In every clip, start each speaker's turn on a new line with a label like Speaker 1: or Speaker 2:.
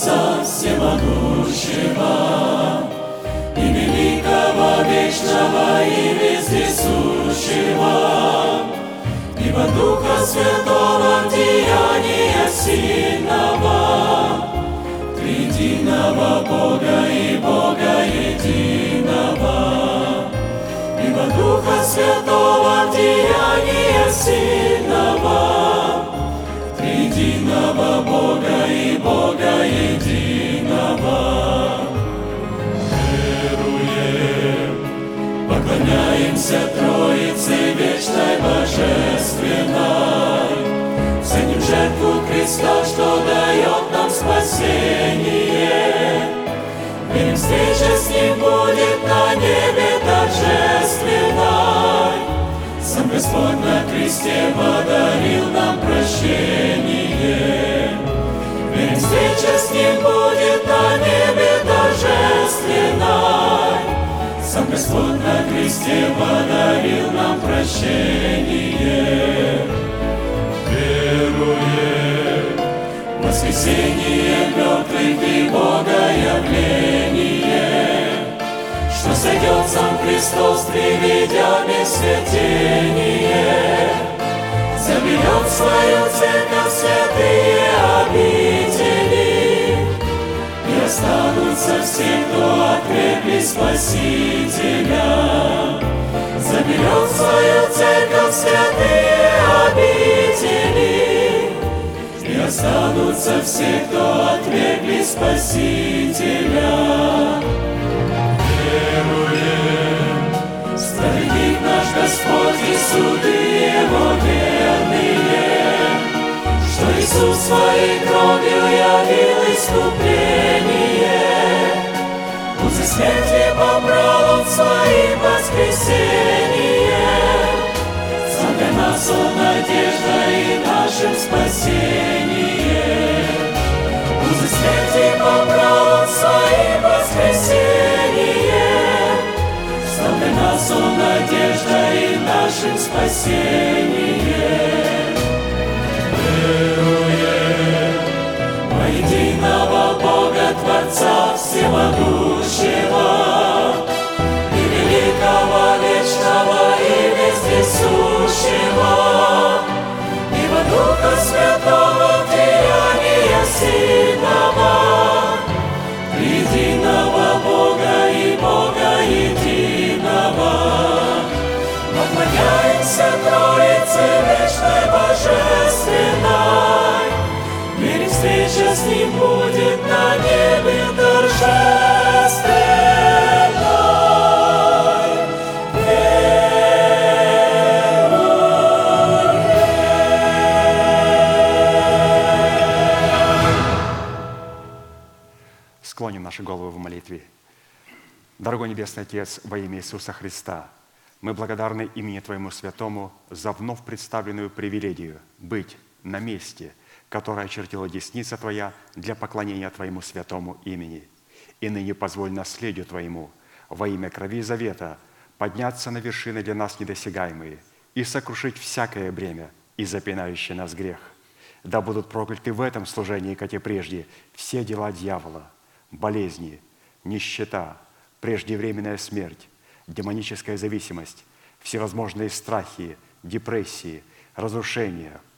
Speaker 1: Творца Всемогущего и великого, вечного и вездесущего, ибо Духа Святого деяния сильного, Триединого Бога и Бога единого, ибо Духа Святого деяния сильного, единого Бога и Бога единого. Веруем, поклоняемся Троице вечной божественной, ценим жертву Христа, что дает нам спасение. Верим, встреча с Ним будет на небе торжественной. Сам Господь на кресте подарил нам прощение. Встреча с Ним будет на небе торжественной. Сам Господь на кресте подарил нам прощение. Веруем воскресение мертвых и Бога явление, что сойдет сам Христос, приведя смятение, заберет свою церковь святые и останутся все, кто отвергли Спасителя. Заберет свою церковь святые обители, и останутся все, кто отвергли Спасителя веруем. Справедлив наш Господь и суды Его верные, что Иисус своей кровью явил искупление. Смерти побрал Он своим воскресением. Сам для нас Он надежда и нашим спасением. Узы смерти побрал Он своим воскресением. Стал для нас Он надежда и нашим спасением. Веруем во единого Бога Творца Всемогущего и великого, вечного и вездесущего, ибо Духа Святого деяния сильного, единого Бога и Бога единого. Поклоняемся Троице вечной божественной, встреча с Ним будет на небе торжественной.
Speaker 2: Склоним наши головы в молитве. Дорогой Небесный Отец, во имя Иисуса Христа, мы благодарны имени Твоему Святому за вновь представленную привилегию быть на месте, которое очертила десница Твоя для поклонения Твоему святому имени. И ныне позволь наследию Твоему во имя крови завета подняться на вершины для нас недосягаемые и сокрушить всякое бремя и запинающий нас грех. Да будут прокляты в этом служении, как и прежде, все дела дьявола, болезни, нищета, преждевременная смерть, демоническая зависимость, всевозможные страхи, депрессии, разрушения,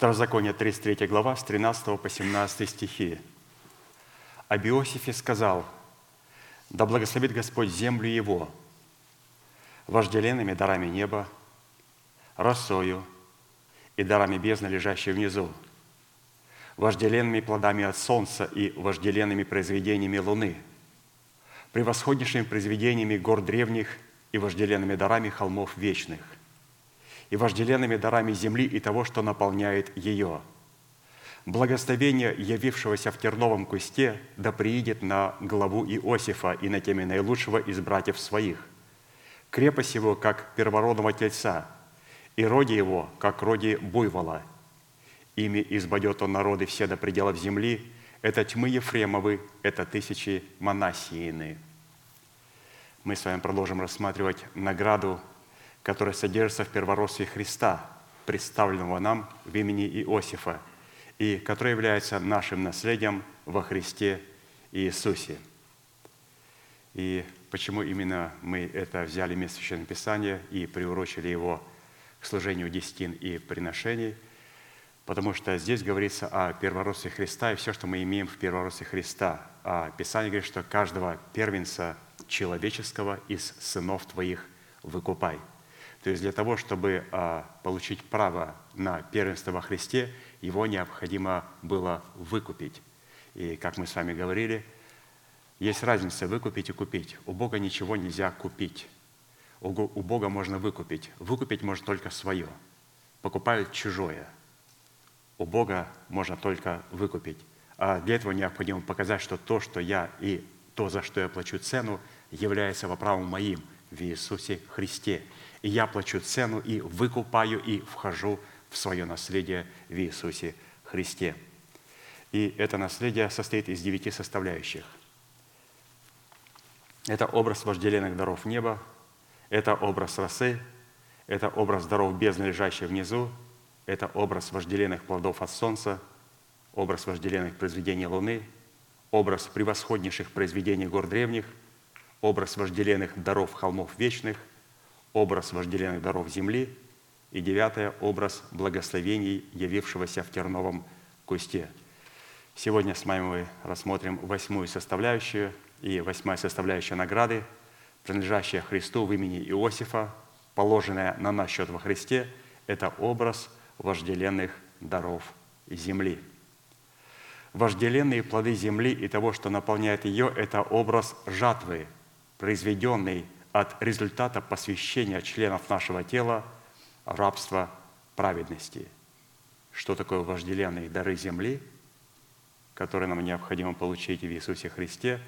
Speaker 2: Второзаконие, 33 глава, с 13 по 17 стихи. Об Иосифе сказал, «Да благословит Господь землю его, вожделенными дарами неба, росою и дарами бездны, лежащей внизу, вожделенными плодами от солнца и вожделенными произведениями луны, превосходнейшими произведениями гор древних и вожделенными дарами холмов вечных, и вожделенными дарами земли и того, что наполняет ее. Благословение, явившегося в терновом кусте, да приидет на главу Иосифа и на теме наилучшего из братьев своих. Крепость его, как первородного тельца, и роди его, как роди буйвола. Ими избадет он народы все до пределов земли, это тьмы Ефремовы, это тысячи Манасиины. Мы с вами продолжим рассматривать награду которая содержится в первородстве Христа, представленного нам в имени Иосифа, и которая является нашим наследием во Христе Иисусе. И почему именно мы это взяли место Священного Писания и приурочили его к служению десятин и приношений? Потому что здесь говорится о первородстве Христа и все, что мы имеем в первородстве Христа. А Писание говорит, что каждого первенца человеческого из сынов твоих выкупай – то есть для того, чтобы а, получить право на первенство во Христе, его необходимо было выкупить. И как мы с вами говорили, есть разница выкупить и купить. У Бога ничего нельзя купить. У Бога можно выкупить. Выкупить можно только свое. Покупают чужое. У Бога можно только выкупить. А для этого необходимо показать, что то, что я и то, за что я плачу цену, является во правом моим в Иисусе Христе – и я плачу цену и выкупаю и вхожу в свое наследие в Иисусе Христе. И это наследие состоит из девяти составляющих. Это образ вожделенных даров неба, это образ росы, это образ даров бездны, лежащей внизу, это образ вожделенных плодов от солнца, образ вожделенных произведений луны, образ превосходнейших произведений гор древних, образ вожделенных даров холмов вечных, образ вожделенных даров земли, и девятое – образ благословений, явившегося в терновом кусте. Сегодня с вами мы рассмотрим восьмую составляющую, и восьмая составляющая награды, принадлежащая Христу в имени Иосифа, положенная на наш счет во Христе, это образ вожделенных даров земли. Вожделенные плоды земли и того, что наполняет ее, это образ жатвы, произведенный от результата посвящения членов нашего тела рабство праведности. Что такое вожделенные дары земли, которые нам необходимо получить в Иисусе Христе,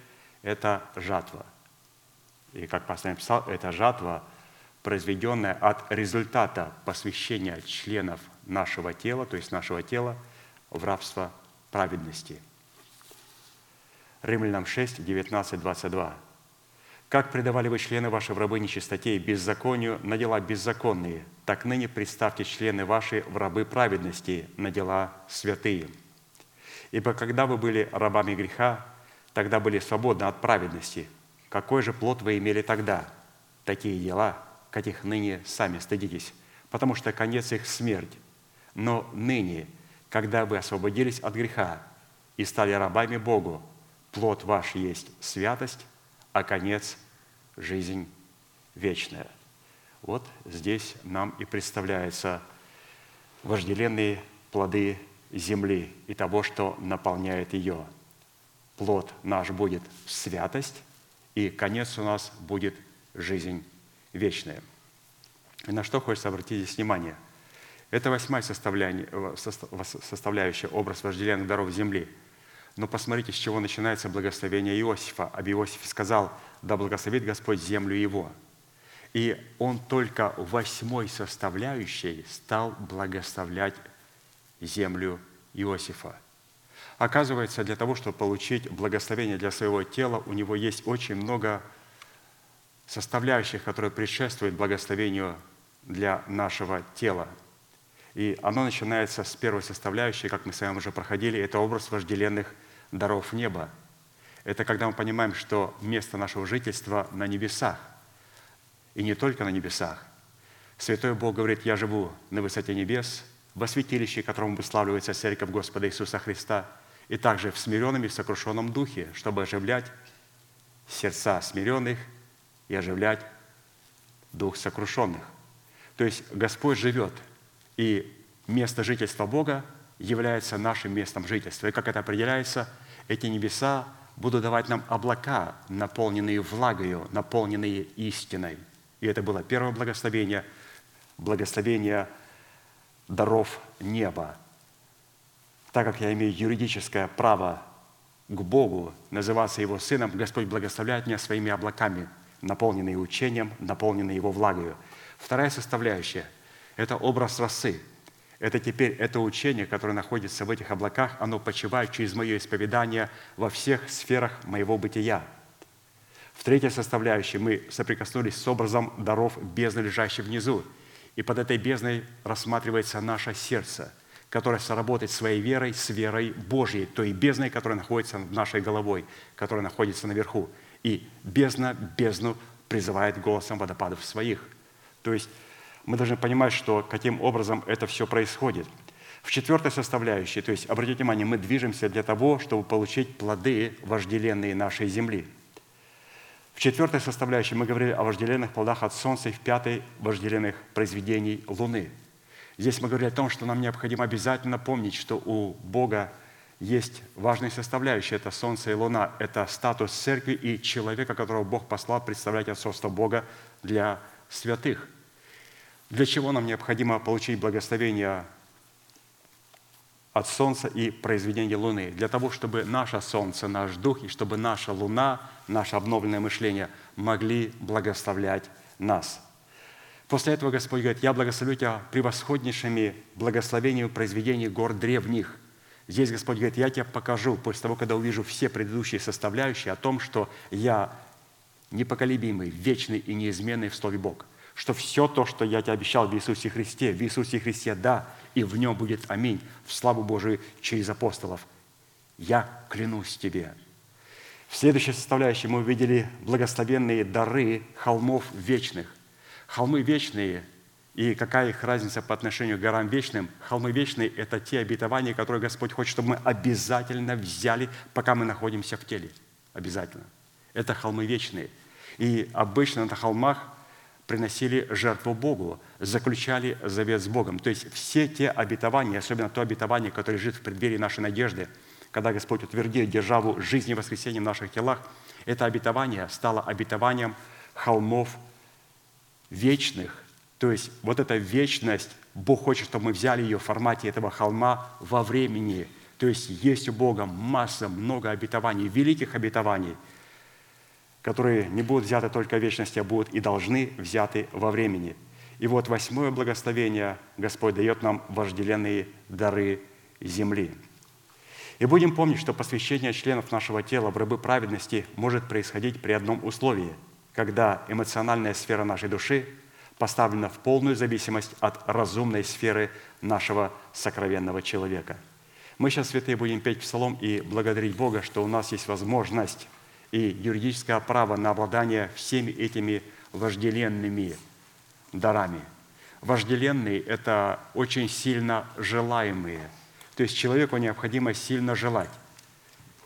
Speaker 2: это жатва. И как пастор написал, эта жатва произведенное от результата посвящения членов нашего тела, то есть нашего тела, в рабство праведности. Римлянам 6, 19, 22. Как предавали вы члены ваши в рабы нечистоте и беззаконию на дела беззаконные, так ныне представьте члены ваши в рабы праведности на дела святые. Ибо когда вы были рабами греха, тогда были свободны от праведности. Какой же плод вы имели тогда? Такие дела, каких ныне сами стыдитесь, потому что конец их – смерть. Но ныне, когда вы освободились от греха и стали рабами Богу, плод ваш есть святость, а конец – жизнь вечная. Вот здесь нам и представляются вожделенные плоды земли и того, что наполняет ее. Плод наш будет святость, и конец у нас будет жизнь вечная. И на что хочется обратить здесь внимание? Это восьмая составляющая, составляющая образ вожделенных даров земли – но посмотрите, с чего начинается благословение Иосифа. Об Иосифе сказал, да благословит Господь землю его. И он только восьмой составляющей стал благословлять землю Иосифа. Оказывается, для того, чтобы получить благословение для своего тела, у него есть очень много составляющих, которые предшествуют благословению для нашего тела. И оно начинается с первой составляющей, как мы с вами уже проходили, это образ вожделенных даров неба. Это когда мы понимаем, что место нашего жительства на небесах. И не только на небесах. Святой Бог говорит, я живу на высоте небес, во святилище, которому выславливается Церковь Господа Иисуса Христа, и также в смиренном и сокрушенном духе, чтобы оживлять сердца смиренных и оживлять дух сокрушенных. То есть Господь живет, и место жительства Бога является нашим местом жительства. И как это определяется – эти небеса будут давать нам облака, наполненные влагою, наполненные истиной. И это было первое благословение, благословение даров неба. Так как я имею юридическое право к Богу называться Его сыном, Господь благословляет меня своими облаками, наполненные учением, наполненные Его влагою. Вторая составляющая – это образ росы – это теперь это учение, которое находится в этих облаках, оно почивает через мое исповедание во всех сферах моего бытия. В третьей составляющей мы соприкоснулись с образом даров бездны, лежащей внизу. И под этой бездной рассматривается наше сердце, которое сработает своей верой с верой Божьей, той бездной, которая находится над нашей головой, которая находится наверху. И бездна бездну призывает голосом водопадов своих. То есть мы должны понимать, что каким образом это все происходит. В четвертой составляющей, то есть, обратите внимание, мы движемся для того, чтобы получить плоды вожделенные нашей земли. В четвертой составляющей мы говорили о вожделенных плодах от Солнца и в пятой – вожделенных произведений Луны. Здесь мы говорили о том, что нам необходимо обязательно помнить, что у Бога есть важные составляющие. Это Солнце и Луна. Это статус церкви и человека, которого Бог послал представлять отцовство Бога для святых – для чего нам необходимо получить благословение от Солнца и произведения Луны? Для того, чтобы наше Солнце, наш Дух, и чтобы наша Луна, наше обновленное мышление могли благословлять нас. После этого Господь говорит, я благословлю тебя превосходнейшими благословениями произведений гор древних. Здесь Господь говорит, я тебе покажу, после того, когда увижу все предыдущие составляющие, о том, что я непоколебимый, вечный и неизменный в Слове Бог что все то, что я тебе обещал в Иисусе Христе, в Иисусе Христе да, и в нем будет аминь, в славу Божию через апостолов. Я клянусь тебе. В следующей составляющей мы увидели благословенные дары холмов вечных. Холмы вечные, и какая их разница по отношению к горам вечным? Холмы вечные – это те обетования, которые Господь хочет, чтобы мы обязательно взяли, пока мы находимся в теле. Обязательно. Это холмы вечные. И обычно на холмах приносили жертву Богу, заключали завет с Богом. То есть все те обетования, особенно то обетование, которое лежит в преддверии нашей надежды, когда Господь утвердил державу жизни и воскресения в наших телах, это обетование стало обетованием холмов вечных. То есть вот эта вечность, Бог хочет, чтобы мы взяли ее в формате этого холма во времени. То есть есть у Бога масса, много обетований, великих обетований – которые не будут взяты только в вечности, а будут и должны взяты во времени. И вот восьмое благословение Господь дает нам вожделенные дары земли. И будем помнить, что посвящение членов нашего тела в рабы праведности может происходить при одном условии, когда эмоциональная сфера нашей души поставлена в полную зависимость от разумной сферы нашего сокровенного человека. Мы сейчас, святые, будем петь псалом и благодарить Бога, что у нас есть возможность и юридическое право на обладание всеми этими вожделенными дарами. Вожделенные – это очень сильно желаемые. То есть человеку необходимо сильно желать.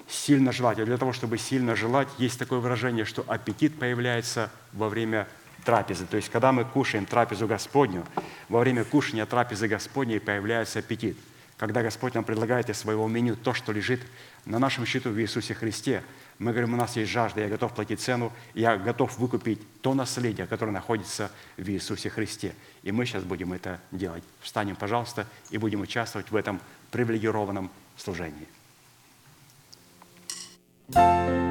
Speaker 2: Сильно желать. А для того, чтобы сильно желать, есть такое выражение, что аппетит появляется во время трапезы. То есть, когда мы кушаем трапезу Господню, во время кушания трапезы Господней появляется аппетит. Когда Господь нам предлагает из своего меню то, что лежит на нашем счету в Иисусе Христе, мы говорим, у нас есть жажда, я готов платить цену, я готов выкупить то наследие, которое находится в Иисусе Христе. И мы сейчас будем это делать. Встанем, пожалуйста, и будем участвовать в этом привилегированном служении.
Speaker 1: Тропинкою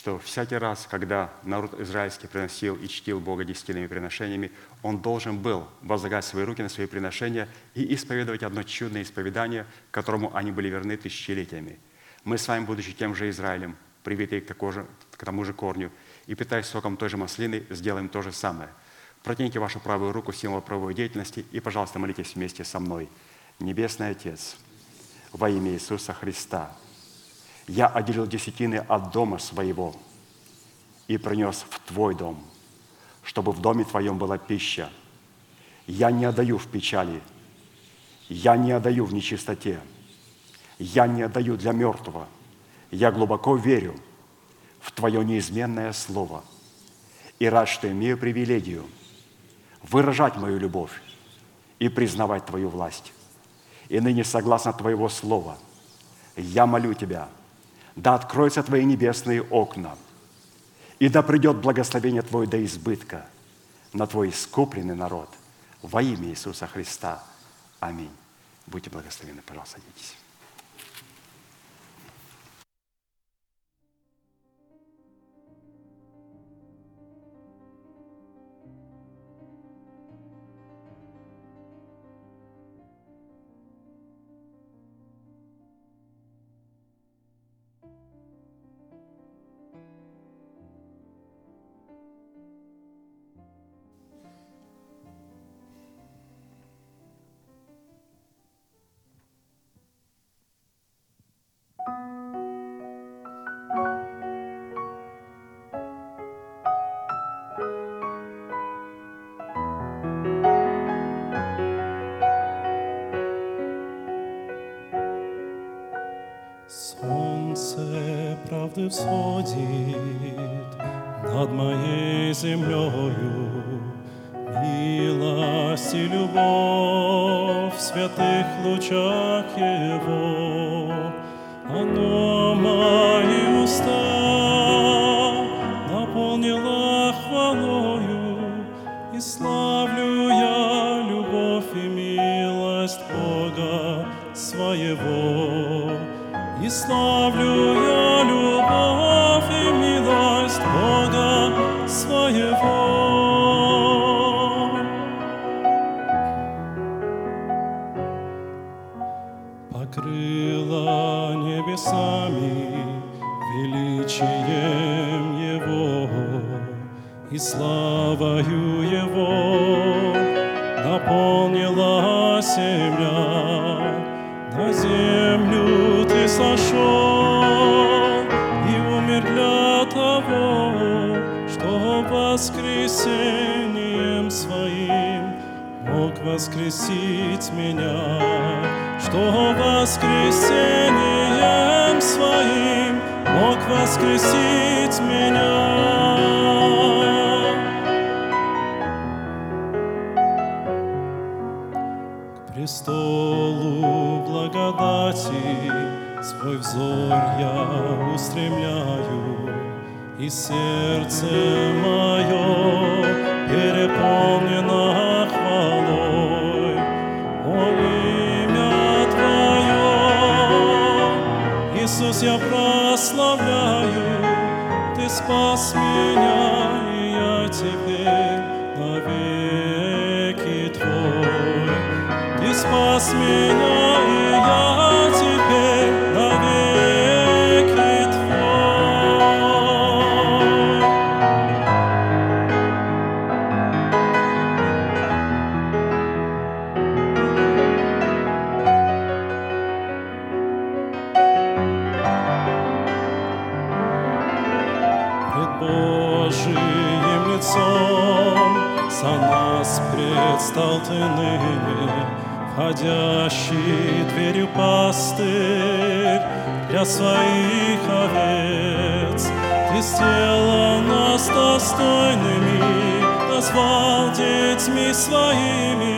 Speaker 2: что всякий раз, когда народ израильский приносил и чтил Бога десятильными приношениями, он должен был возлагать свои руки на свои приношения и исповедовать одно чудное исповедание, которому они были верны тысячелетиями. Мы с вами, будучи тем же Израилем, привитые к, такому же- к тому же корню, и питаясь соком той же маслины, сделаем то же самое. Протяните вашу правую руку символ правовой деятельности и, пожалуйста, молитесь вместе со мной. Небесный Отец, во имя Иисуса Христа – Я отделил десятины от дома своего и принес в Твой дом, чтобы в доме Твоем была пища. Я не отдаю в печали, я не отдаю в нечистоте, я не отдаю для мертвого. Я глубоко верю в Твое неизменное Слово и рад, что имею привилегию выражать мою любовь и признавать Твою власть. И ныне, согласно Твоего Слова, я молю Тебя, да откроются Твои небесные окна, и да придет благословение Твое до избытка на Твой искупленный народ во имя Иисуса Христа. Аминь. Будьте благословены, пожалуйста, садитесь.
Speaker 3: Правды всходит над моей землею, Милость и любовь в святых лучах Его, Оно мои уста наполнило хвалою, И славлю я любовь и милость Бога своего. И славлю я воскресить меня, что воскресением своим мог воскресить меня. К престолу благодати свой взор я устремляю, и сердце мое спас меня, пастырь для своих овец. Ты сделал нас достойными, назвал детьми своими,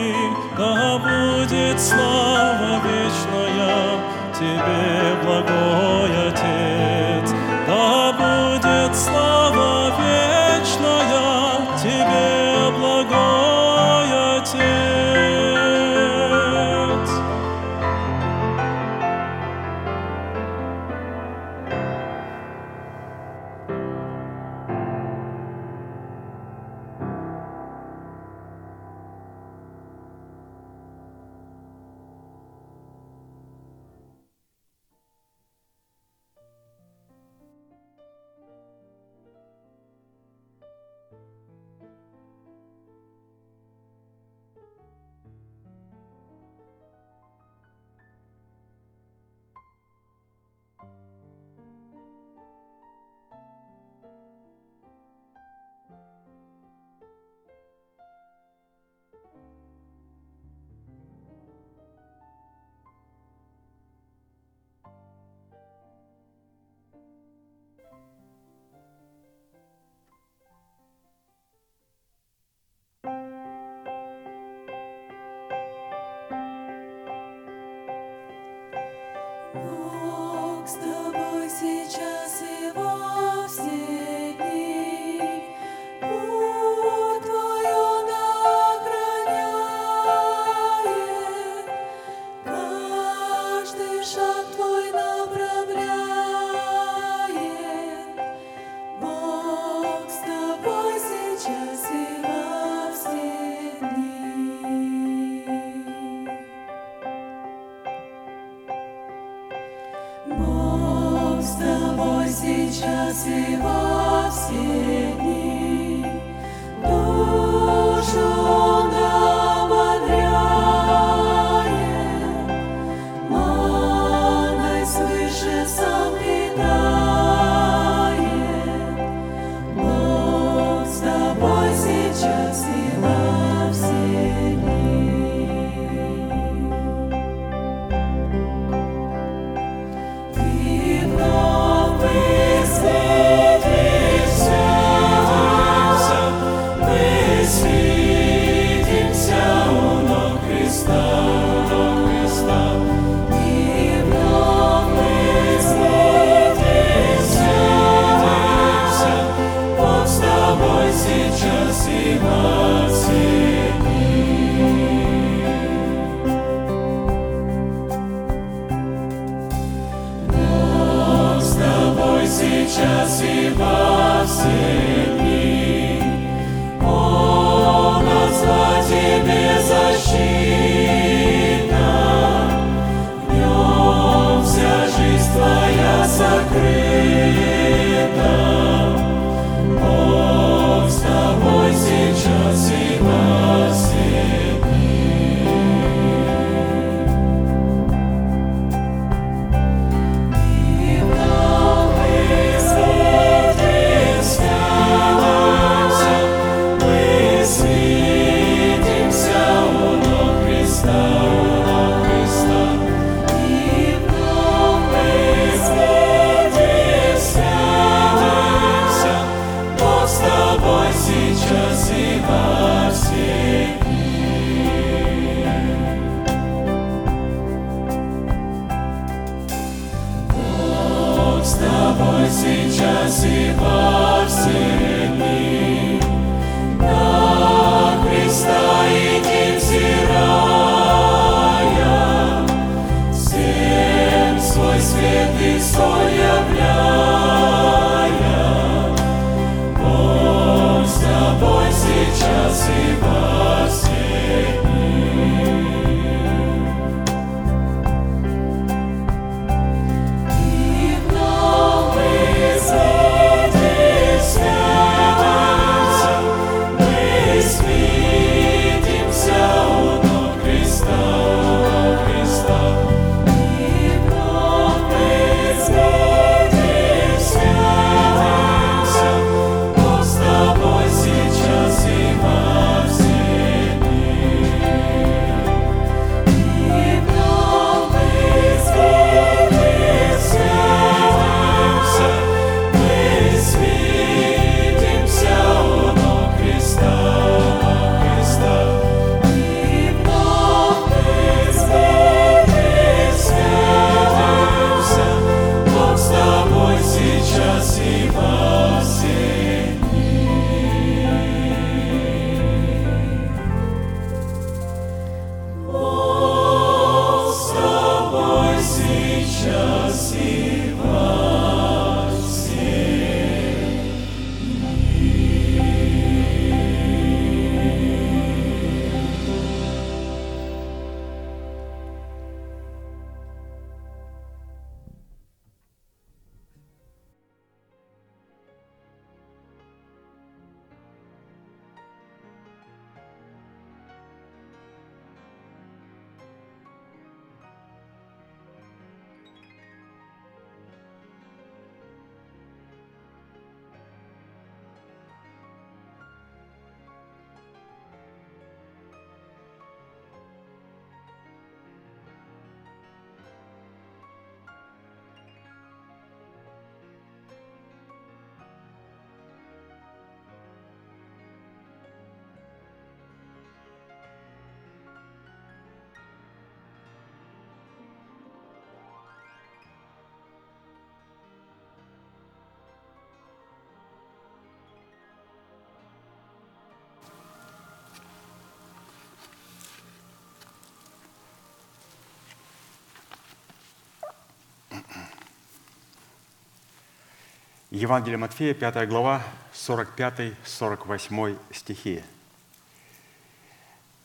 Speaker 2: Евангелие Матфея, 5 глава, 45-48 стихи.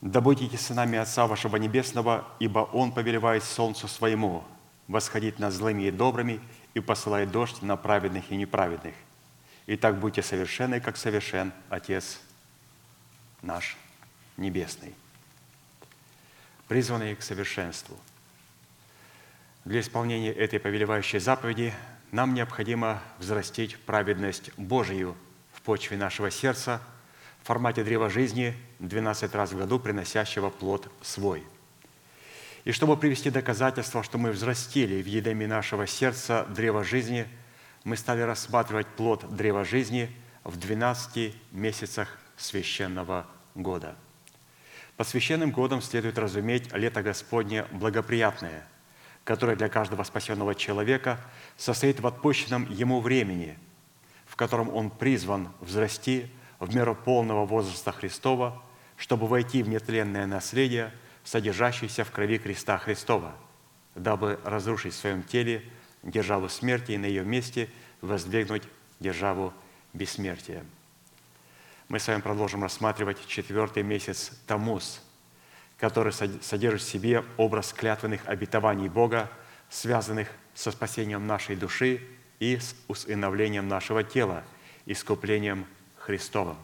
Speaker 2: «Да будете сынами Отца вашего Небесного, ибо Он повелевает солнцу своему восходить над злыми и добрыми и посылает дождь на праведных и неправедных. И так будьте совершенны, как совершен Отец наш Небесный». Призванные к совершенству – для исполнения этой повелевающей заповеди нам необходимо взрастить праведность Божию в почве нашего сердца в формате древа жизни 12 раз в году, приносящего плод свой. И чтобы привести доказательство, что мы взрастили в едеме нашего сердца древо жизни, мы стали рассматривать плод древа жизни в 12 месяцах священного года. Под священным годом следует разуметь лето Господне благоприятное – которое для каждого спасенного человека состоит в отпущенном ему времени, в котором он призван взрасти в меру полного возраста Христова, чтобы войти в нетленное наследие, содержащееся в крови креста Христова, дабы разрушить в своем теле державу смерти и на ее месте воздвигнуть державу бессмертия. Мы с вами продолжим рассматривать четвертый месяц Тамуз, который содержит в себе образ клятвенных обетований Бога, связанных со спасением нашей души и с усыновлением нашего тела, искуплением Христовым.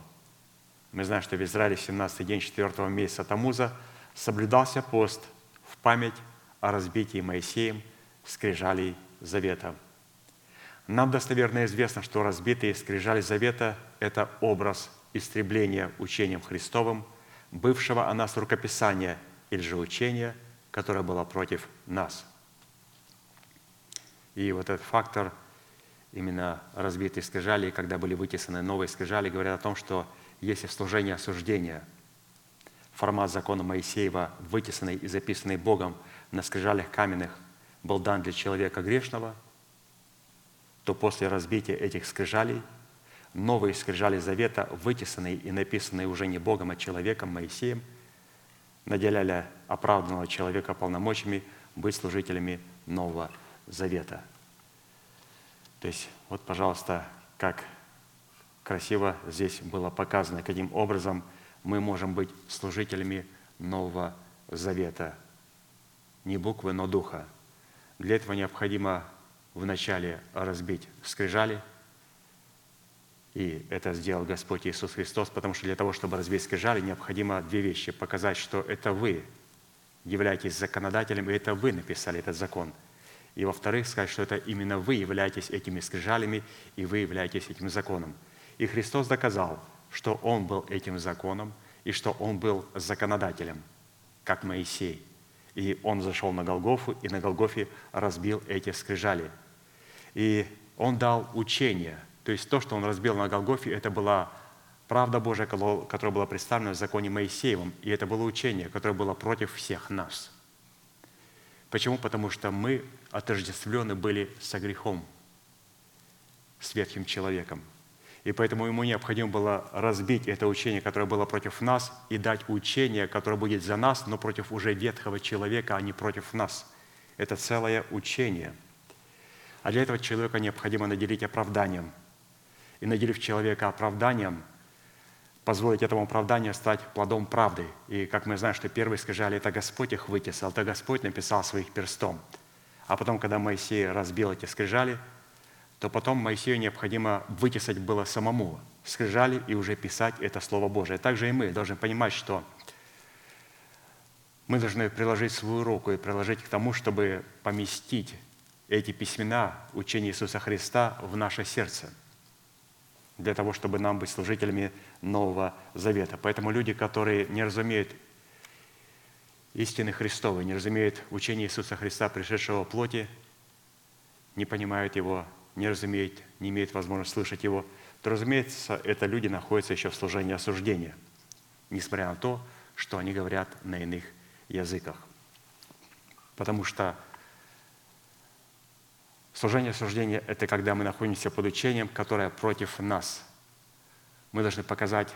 Speaker 2: Мы знаем, что в Израиле 17 день 4 месяца Тамуза соблюдался пост в память о разбитии Моисеем скрижалей Завета. Нам достоверно известно, что разбитые скрижали Завета – это образ истребления учением Христовым, бывшего о нас рукописания или же учения, которое было против нас. И вот этот фактор именно разбитые скрижали, когда были вытесаны новые скрижали, говорят о том, что если в служении осуждения формат закона Моисеева, вытесанный и записанный Богом на скрижалях каменных, был дан для человека грешного, то после разбития этих скрижалей новые скрижали завета, вытесанные и написанные уже не Богом, а человеком, Моисеем, наделяли оправданного человека полномочиями быть служителями Нового Завета. То есть, вот, пожалуйста, как красиво здесь было показано, каким образом мы можем быть служителями Нового Завета. Не буквы, но духа. Для этого необходимо вначале разбить скрижали, и это сделал Господь Иисус Христос, потому что для того, чтобы разбить скрижали, необходимо две вещи. Показать, что это вы являетесь законодателем, и это вы написали этот закон. И во-вторых, сказать, что это именно вы являетесь этими скрижалями, и вы являетесь этим законом. И Христос доказал, что Он был этим законом, и что Он был законодателем, как Моисей. И Он зашел на Голгофу, и на Голгофе разбил эти скрижали – и он дал учение. То есть то, что он разбил на Голгофе, это была правда Божия, которая была представлена в законе Моисеевом. И это было учение, которое было против всех нас. Почему? Потому что мы отождествлены были со грехом, с ветхим человеком. И поэтому ему необходимо было разбить это учение, которое было против нас, и дать учение, которое будет за нас, но против уже ветхого человека, а не против нас. Это целое учение – а для этого человека необходимо наделить оправданием. И наделив человека оправданием, позволить этому оправданию стать плодом правды. И как мы знаем, что первые скажали, это Господь их вытесал, это Господь написал своих перстом. А потом, когда Моисей разбил эти скрижали, то потом Моисею необходимо вытесать было самому скрижали и уже писать это Слово Божие. Также и мы должны понимать, что мы должны приложить свою руку и приложить к тому, чтобы поместить эти письмена учения Иисуса Христа в наше сердце, для того, чтобы нам быть служителями Нового Завета. Поэтому люди, которые не разумеют истины Христовой, не разумеют учения Иисуса Христа, пришедшего в плоти, не понимают Его, не разумеют, не имеют возможности слышать Его, то, разумеется, это люди находятся еще в служении осуждения, несмотря на то, что они говорят на иных языках. Потому что Служение осуждения – это когда мы находимся под учением, которое против нас. Мы должны показать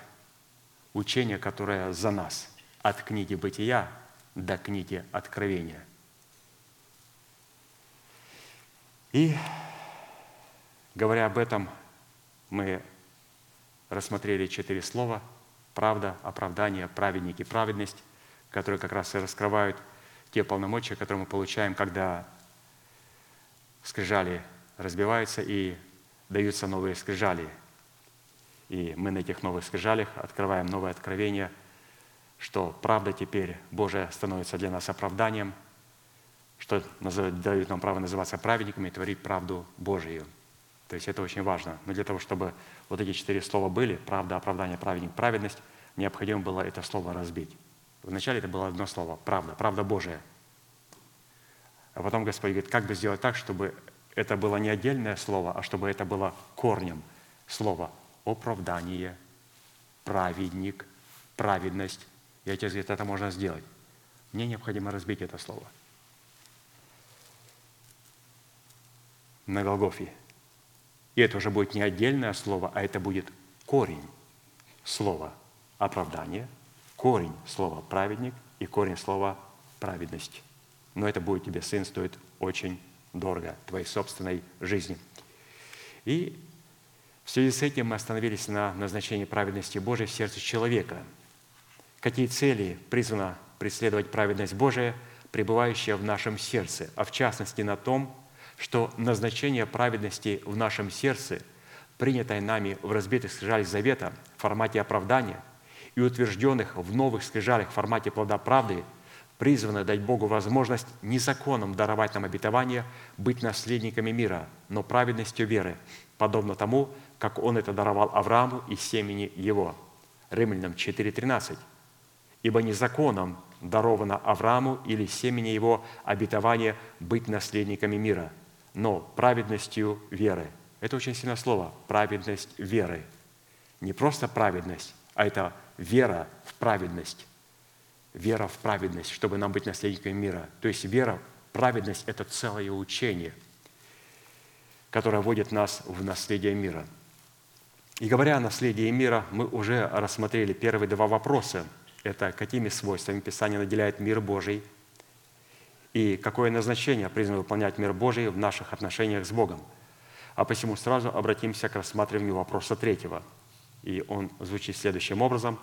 Speaker 2: учение, которое за нас, от книги «Бытия» до книги «Откровения». И, говоря об этом, мы рассмотрели четыре слова – правда, оправдание, праведник и праведность, которые как раз и раскрывают те полномочия, которые мы получаем, когда скрижали разбиваются и даются новые скрижали. И мы на этих новых скрижалях открываем новое откровение, что правда теперь Божия становится для нас оправданием, что дают нам право называться праведниками и творить правду Божию. То есть это очень важно. Но для того, чтобы вот эти четыре слова были, правда, оправдание, праведник, праведность, необходимо было это слово разбить. Вначале это было одно слово – правда, правда Божия – а потом Господь говорит, как бы сделать так, чтобы это было не отдельное слово, а чтобы это было корнем слова оправдание, праведник, праведность. И Отец говорит, это можно сделать. Мне необходимо разбить это слово. На Голгофе. И это уже будет не отдельное слово, а это будет корень слова оправдание, корень слова праведник и корень слова праведность но это будет тебе, сын, стоить очень дорого, твоей собственной жизни. И в связи с этим мы остановились на назначении праведности Божией в сердце человека. Какие цели призвана преследовать праведность Божия, пребывающая в нашем сердце, а в частности на том, что назначение праведности в нашем сердце, принятое нами в разбитых скрижалях завета в формате оправдания и утвержденных в новых скрижалях в формате плода правды, призвано дать Богу возможность не законом даровать нам обетование быть наследниками мира, но праведностью веры, подобно тому, как Он это даровал Аврааму и семени его. Римлянам 4.13. «Ибо не законом даровано Аврааму или семени его обетование быть наследниками мира, но праведностью веры». Это очень сильное слово – праведность веры. Не просто праведность, а это вера в праведность. Вера в праведность, чтобы нам быть наследниками мира. То есть вера, праведность – это целое учение, которое вводит нас в наследие мира – и говоря о наследии мира, мы уже рассмотрели первые два вопроса. Это какими свойствами Писание наделяет мир Божий и какое назначение призвано выполнять мир Божий в наших отношениях с Богом. А посему сразу обратимся к рассматриванию вопроса третьего. И он звучит следующим образом.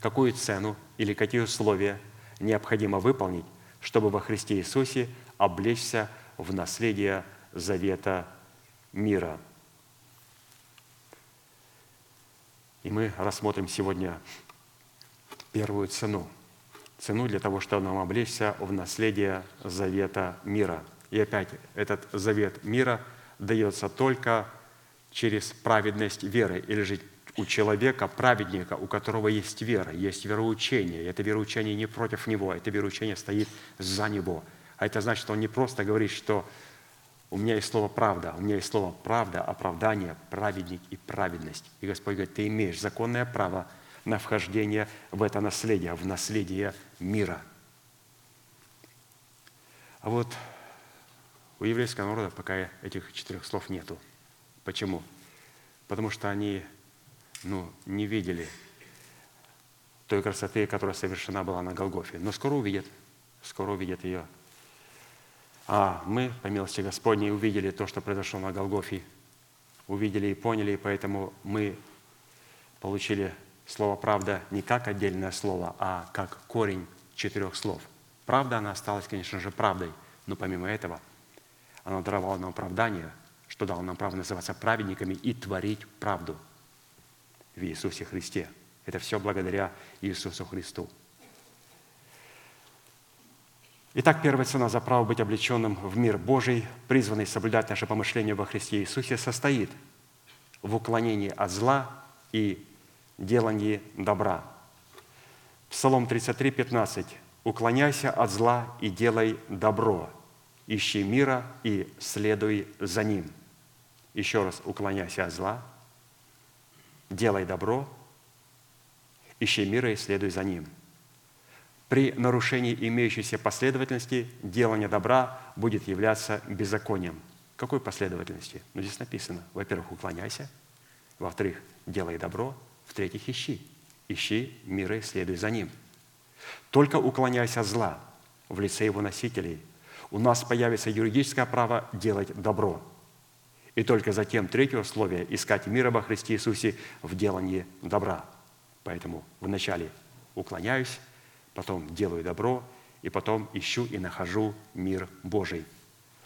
Speaker 2: Какую цену или какие условия необходимо выполнить, чтобы во Христе Иисусе облечься в наследие завета мира – И мы рассмотрим сегодня первую цену. Цену для того, чтобы нам облечься в наследие завета мира. И опять, этот завет мира дается только через праведность веры или же у человека, праведника, у которого есть вера, есть вероучение. Это вероучение не против него, это вероучение стоит за него. А это значит, что он не просто говорит, что у меня есть слово «правда», у меня есть слово «правда», оправдание, праведник и праведность. И Господь говорит, ты имеешь законное право на вхождение в это наследие, в наследие мира. А вот у еврейского народа пока этих четырех слов нету. Почему? Потому что они ну, не видели той красоты, которая совершена была на Голгофе. Но скоро увидят, скоро увидят ее а мы, по милости Господней, увидели то, что произошло на Голгофе, увидели и поняли, и поэтому мы получили слово «правда» не как отдельное слово, а как корень четырех слов. Правда, она осталась, конечно же, правдой, но помимо этого она даровала нам оправдание, что дало нам право называться праведниками и творить правду в Иисусе Христе. Это все благодаря Иисусу Христу. Итак, первая цена за право быть облеченным в мир Божий, призванный соблюдать наше помышление во Христе Иисусе, состоит в уклонении от зла и делании добра. Псалом 33, 15. «Уклоняйся от зла и делай добро, ищи мира и следуй за ним». Еще раз, уклоняйся от зла, делай добро, ищи мира и следуй за ним – при нарушении имеющейся последовательности делание добра будет являться беззаконием. Какой последовательности? Ну, здесь написано, во-первых, уклоняйся, во-вторых, делай добро, в-третьих, ищи. Ищи мира и следуй за ним. Только уклоняйся от зла в лице его носителей. У нас появится юридическое право делать добро. И только затем третье условие – искать мира во Христе Иисусе в делании добра. Поэтому вначале уклоняюсь, потом делаю добро, и потом ищу и нахожу мир Божий.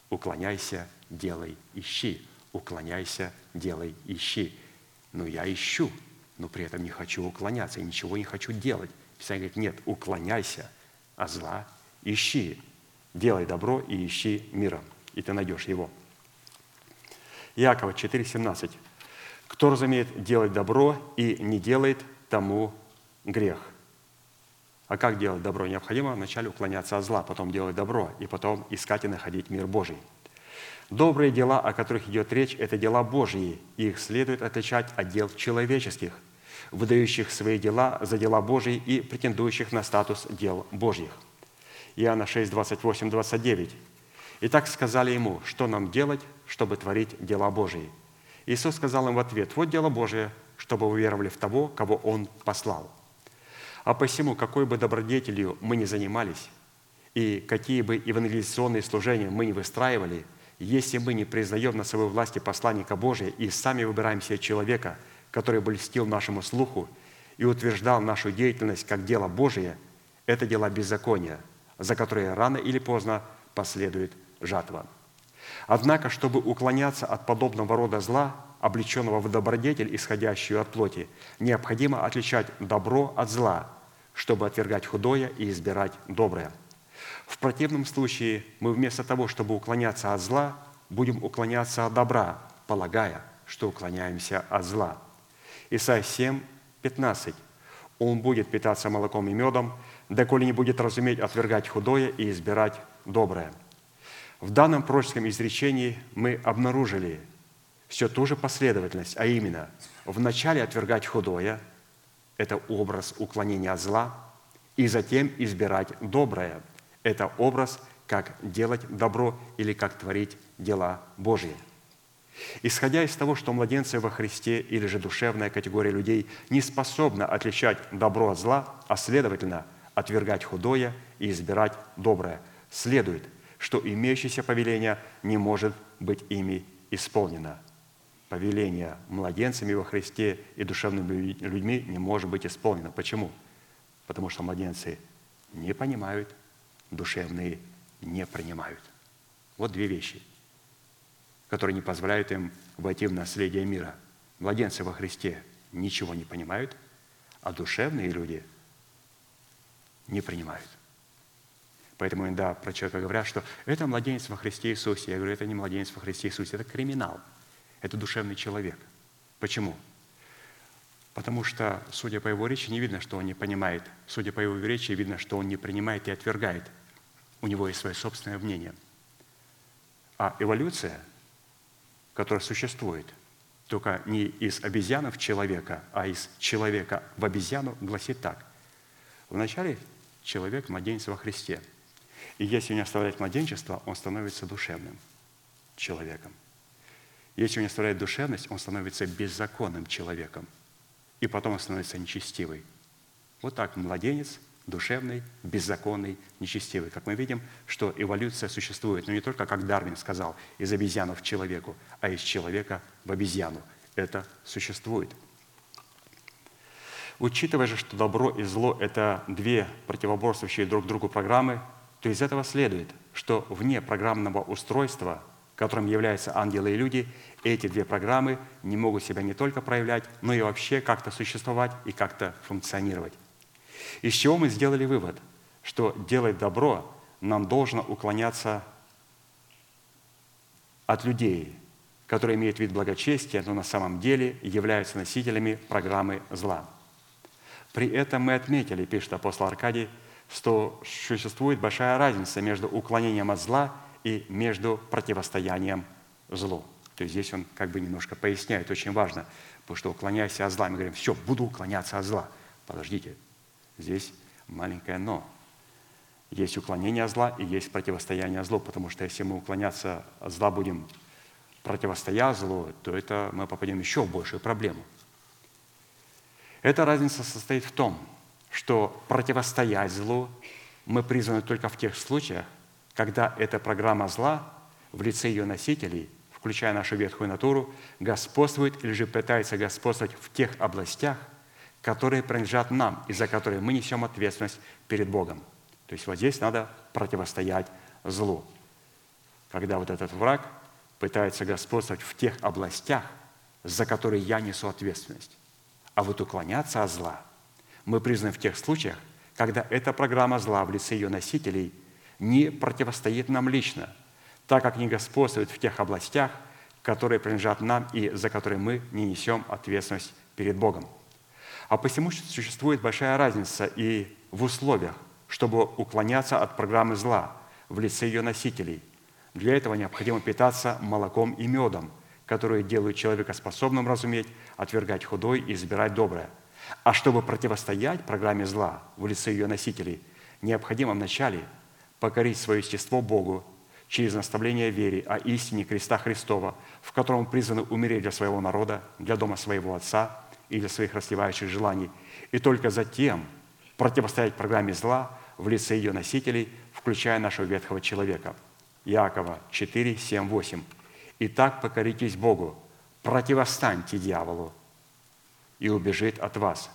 Speaker 2: Уклоняйся, делай, ищи. Уклоняйся, делай, ищи. Но я ищу, но при этом не хочу уклоняться, и ничего не хочу делать. Писание говорит, нет, уклоняйся, а зла ищи. Делай добро и ищи мира, и ты найдешь его. Иакова 4,17. Кто разумеет делать добро и не делает, тому грех. А как делать добро? Необходимо вначале уклоняться от зла, потом делать добро, и потом искать и находить мир Божий. Добрые дела, о которых идет речь, это дела Божьи, их следует отличать от дел человеческих, выдающих свои дела за дела Божьи и претендующих на статус дел Божьих. Иоанна 6, 28, 29. «Итак сказали ему, что нам делать, чтобы творить дела Божьи?» Иисус сказал им в ответ, «Вот дело Божие, чтобы вы веровали в того, кого Он послал». А посему, какой бы добродетелью мы ни занимались, и какие бы евангелизационные служения мы ни выстраивали, если мы не признаем на своей власти посланника Божия и сами выбираем себе человека, который бы льстил нашему слуху и утверждал нашу деятельность как дело Божие, это дела беззакония, за которые рано или поздно последует жатва. Однако, чтобы уклоняться от подобного рода зла, облеченного в добродетель, исходящую от плоти, необходимо отличать добро от зла, чтобы отвергать худое и избирать доброе. В противном случае мы вместо того, чтобы уклоняться от зла, будем уклоняться от добра, полагая, что уклоняемся от зла. Исайя 7, 15. «Он будет питаться молоком и медом, доколе не будет разуметь отвергать худое и избирать доброе». В данном пророческом изречении мы обнаружили все ту же последовательность, а именно вначале отвергать худое – это образ уклонения от зла, и затем избирать доброе – это образ, как делать добро или как творить дела Божьи. Исходя из того, что младенцы во Христе или же душевная категория людей не способна отличать добро от зла, а следовательно отвергать худое и избирать доброе, следует – что имеющееся повеление не может быть ими исполнено. Повеление младенцами во Христе и душевными людьми не может быть исполнено. Почему? Потому что младенцы не понимают, душевные не принимают. Вот две вещи, которые не позволяют им войти в наследие мира. Младенцы во Христе ничего не понимают, а душевные люди не принимают. Поэтому иногда про человека говорят, что это младенец во Христе Иисусе. Я говорю, это не младенец во Христе Иисусе, это криминал. Это душевный человек. Почему? Потому что, судя по его речи, не видно, что он не понимает. Судя по его речи, видно, что он не принимает и отвергает. У него есть свое собственное мнение. А эволюция, которая существует, только не из обезьяны в человека, а из человека в обезьяну, гласит так. Вначале человек – младенец во Христе – и если не оставляет младенчество, он становится душевным человеком. Если он не оставляет душевность, он становится беззаконным человеком. И потом он становится нечестивый. Вот так младенец, душевный, беззаконный, нечестивый. Как мы видим, что эволюция существует, но не только, как Дарвин сказал, из обезьяну в человеку, а из человека в обезьяну. Это существует. Учитывая же, что добро и зло – это две противоборствующие друг другу программы, то из этого следует, что вне программного устройства, которым являются ангелы и люди, эти две программы не могут себя не только проявлять, но и вообще как-то существовать и как-то функционировать. Из чего мы сделали вывод, что делать добро нам должно уклоняться от людей, которые имеют вид благочестия, но на самом деле являются носителями программы зла. При этом мы отметили, пишет апостол Аркадий, что существует большая разница между уклонением от зла и между противостоянием злу. То есть здесь он как бы немножко поясняет, очень важно, потому что уклоняясь от зла, мы говорим, все, буду уклоняться от зла. Подождите, здесь маленькое «но». Есть уклонение от зла и есть противостояние злу, потому что если мы уклоняться от зла будем противостоя злу, то это мы попадем еще в большую проблему. Эта разница состоит в том, что противостоять злу мы призваны только в тех случаях, когда эта программа зла в лице ее носителей, включая нашу ветхую натуру, господствует или же пытается господствовать в тех областях, которые принадлежат нам и за которые мы несем ответственность перед Богом. То есть вот здесь надо противостоять злу. Когда вот этот враг пытается господствовать в тех областях, за которые я несу ответственность. А вот уклоняться от зла – мы признаны в тех случаях, когда эта программа зла в лице ее носителей не противостоит нам лично, так как не господствует в тех областях, которые принадлежат нам и за которые мы не несем ответственность перед Богом. А посему существует большая разница и в условиях, чтобы уклоняться от программы зла в лице ее носителей. Для этого необходимо питаться молоком и медом, которые делают человека способным разуметь, отвергать худой и избирать доброе – а чтобы противостоять программе зла в лице ее носителей, необходимо вначале покорить свое естество Богу через наставление вере о истине креста Христова, в котором призваны умереть для своего народа, для дома своего Отца и для своих расливающих желаний, и только затем противостоять программе зла в лице ее носителей, включая нашего ветхого человека. Иакова 4, 7, 8. «Итак, покоритесь Богу, противостаньте дьяволу, и убежит от вас.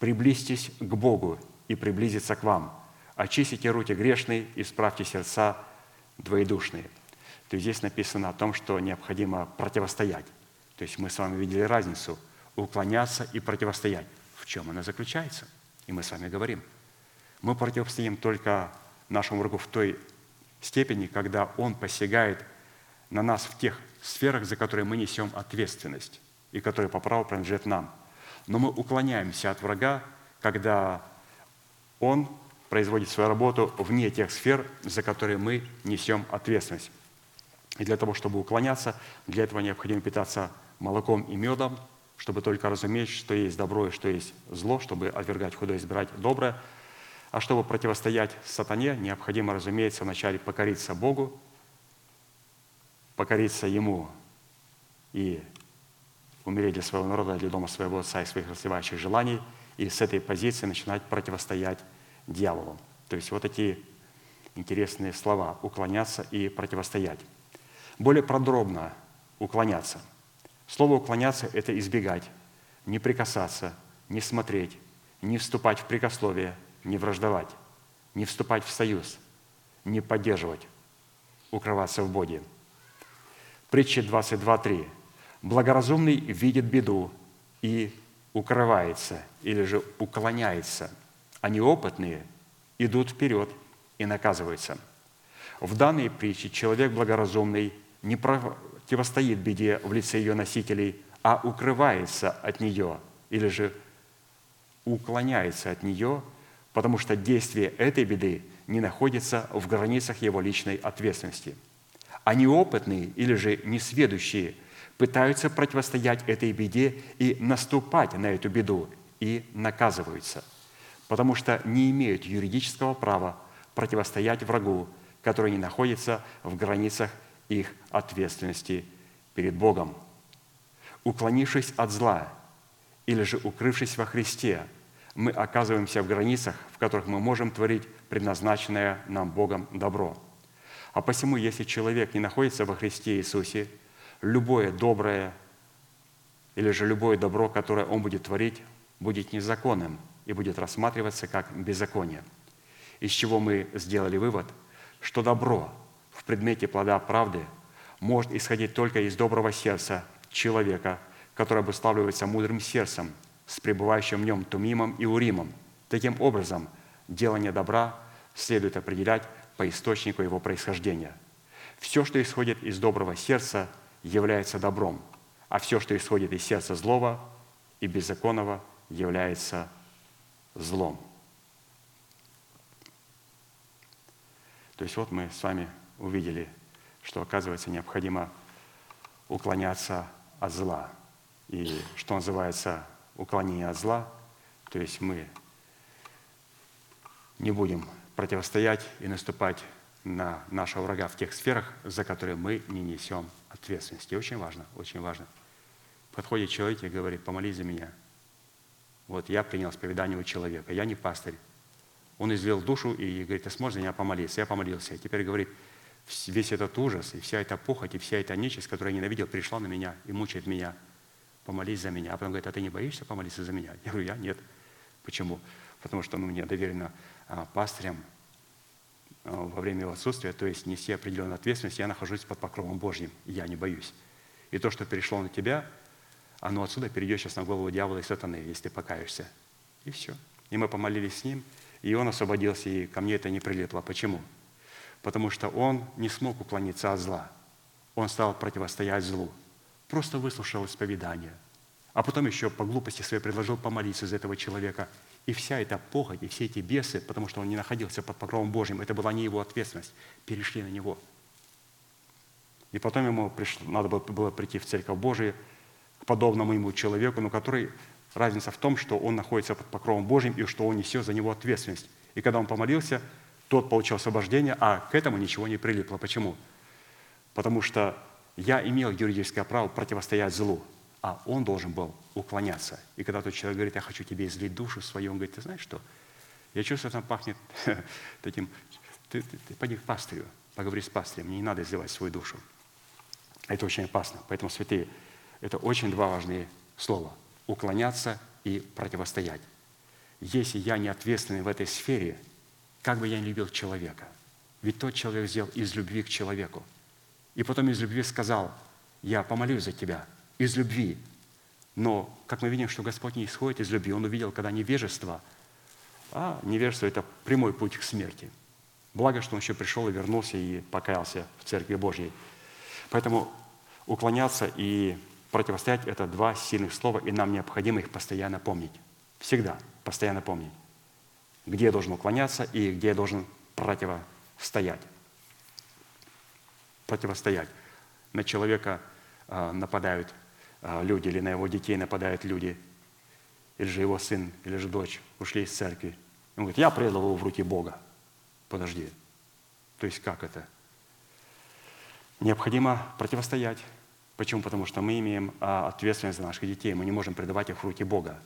Speaker 2: Приблизьтесь к Богу, и приблизится к вам. Очистите руки грешные, исправьте сердца двоедушные». То есть здесь написано о том, что необходимо противостоять. То есть мы с вами видели разницу – уклоняться и противостоять. В чем она заключается? И мы с вами говорим. Мы противостоим только нашему врагу в той степени, когда он посягает на нас в тех сферах, за которые мы несем ответственность и которые по праву принадлежат нам. Но мы уклоняемся от врага, когда он производит свою работу вне тех сфер, за которые мы несем ответственность. И для того, чтобы уклоняться, для этого необходимо питаться молоком и медом, чтобы только разуметь, что есть добро и что есть зло, чтобы отвергать худое и избирать доброе – а чтобы противостоять сатане, необходимо, разумеется, вначале покориться Богу, покориться Ему и умереть для своего народа, для дома своего отца и своих развивающих желаний, и с этой позиции начинать противостоять дьяволу. То есть вот такие интересные слова – уклоняться и противостоять. Более подробно уклоняться. Слово «уклоняться» – это избегать, не прикасаться, не смотреть, не вступать в прикословие – не враждовать, не вступать в союз, не поддерживать, укрываться в Боге. Притча 22.3. Благоразумный видит беду и укрывается или же уклоняется, а неопытные идут вперед и наказываются. В данной притче человек благоразумный не противостоит беде в лице ее носителей, а укрывается от нее или же уклоняется от нее потому что действие этой беды не находится в границах его личной ответственности. А неопытные или же несведущие пытаются противостоять этой беде и наступать на эту беду, и наказываются, потому что не имеют юридического права противостоять врагу, который не находится в границах их ответственности перед Богом. Уклонившись от зла или же укрывшись во Христе – мы оказываемся в границах, в которых мы можем творить предназначенное нам Богом добро. А посему, если человек не находится во Христе Иисусе, любое доброе или же любое добро, которое он будет творить, будет незаконным и будет рассматриваться как беззаконие. Из чего мы сделали вывод, что добро в предмете плода правды может исходить только из доброго сердца человека, который обуславливается мудрым сердцем – с пребывающим в нем Тумимом и Уримом. Таким образом, делание добра следует определять по источнику его происхождения. Все, что исходит из доброго сердца, является добром, а все, что исходит из сердца злого и беззаконного, является злом. То есть вот мы с вами увидели, что, оказывается, необходимо уклоняться от зла. И что называется уклонение от зла, то есть мы не будем противостоять и наступать на нашего врага в тех сферах, за которые мы не несем ответственности. очень важно, очень важно. Подходит человек и говорит, помолись за меня. Вот я принял исповедание у человека, я не пастырь. Он излил душу и говорит, ты сможешь за меня помолиться? Я помолился. И теперь говорит, весь этот ужас и вся эта похоть и вся эта нечисть, которую я ненавидел, пришла на меня и мучает меня – помолись за меня. А потом говорит, а ты не боишься помолиться за меня? Я говорю, я нет. Почему? Потому что ну, мне доверено а, пастырям а, во время его отсутствия, то есть нести определенную ответственность, я нахожусь под покровом Божьим, я не боюсь. И то, что перешло на тебя, оно отсюда перейдет сейчас на голову дьявола и сатаны, если ты покаешься. И все. И мы помолились с ним, и он освободился, и ко мне это не прилепло. Почему? Потому что он не смог уклониться от зла. Он стал противостоять злу просто выслушал исповедание, а потом еще по глупости своей предложил помолиться за этого человека. И вся эта похоть, и все эти бесы, потому что он не находился под покровом Божьим, это была не его ответственность, перешли на него. И потом ему пришло, надо было прийти в Церковь Божию к подобному ему человеку, но который разница в том, что он находится под покровом Божьим и что он несет за него ответственность. И когда он помолился, тот получил освобождение, а к этому ничего не прилипло. Почему? Потому что я имел юридическое право противостоять злу, а он должен был уклоняться. И когда тот человек говорит, я хочу тебе излить душу свою, он говорит, ты знаешь что? Я чувствую, там пахнет таким, ты, ты, ты пойди к пастырю. Поговори с пастырем, мне не надо изливать свою душу. Это очень опасно. Поэтому, святые, это очень два важные слова. Уклоняться и противостоять. Если я не ответственный в этой сфере, как бы я не любил человека, ведь тот человек сделал из любви к человеку. И потом из любви сказал, я помолюсь за тебя, из любви. Но, как мы видим, что Господь не исходит из любви, Он увидел, когда невежество, а невежество – это прямой путь к смерти. Благо, что Он еще пришел и вернулся и покаялся в Церкви Божьей. Поэтому уклоняться и противостоять – это два сильных слова, и нам необходимо их постоянно помнить. Всегда постоянно помнить, где я должен уклоняться и где я должен противостоять. Противостоять. На человека а, нападают люди, или на его детей нападают люди, или же его сын, или же дочь ушли из церкви. Он говорит, я предал его в руки Бога. Подожди. То есть как это? Необходимо противостоять. Почему? Потому что мы имеем а, ответственность за наших детей. Мы не можем предавать их в руки Бога.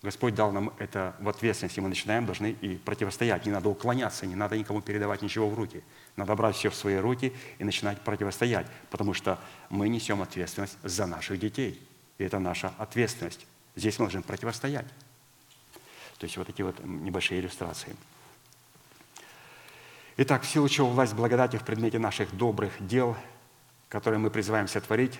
Speaker 2: Господь дал нам это в ответственность, и мы начинаем, должны и противостоять. Не надо уклоняться, не надо никому передавать ничего в руки. Надо брать все в свои руки и начинать противостоять, потому что мы несем ответственность за наших детей. И это наша ответственность. Здесь мы должны противостоять. То есть вот такие вот небольшие иллюстрации. Итак, в силу чего власть благодати в предмете наших добрых дел, которые мы призываем сотворить,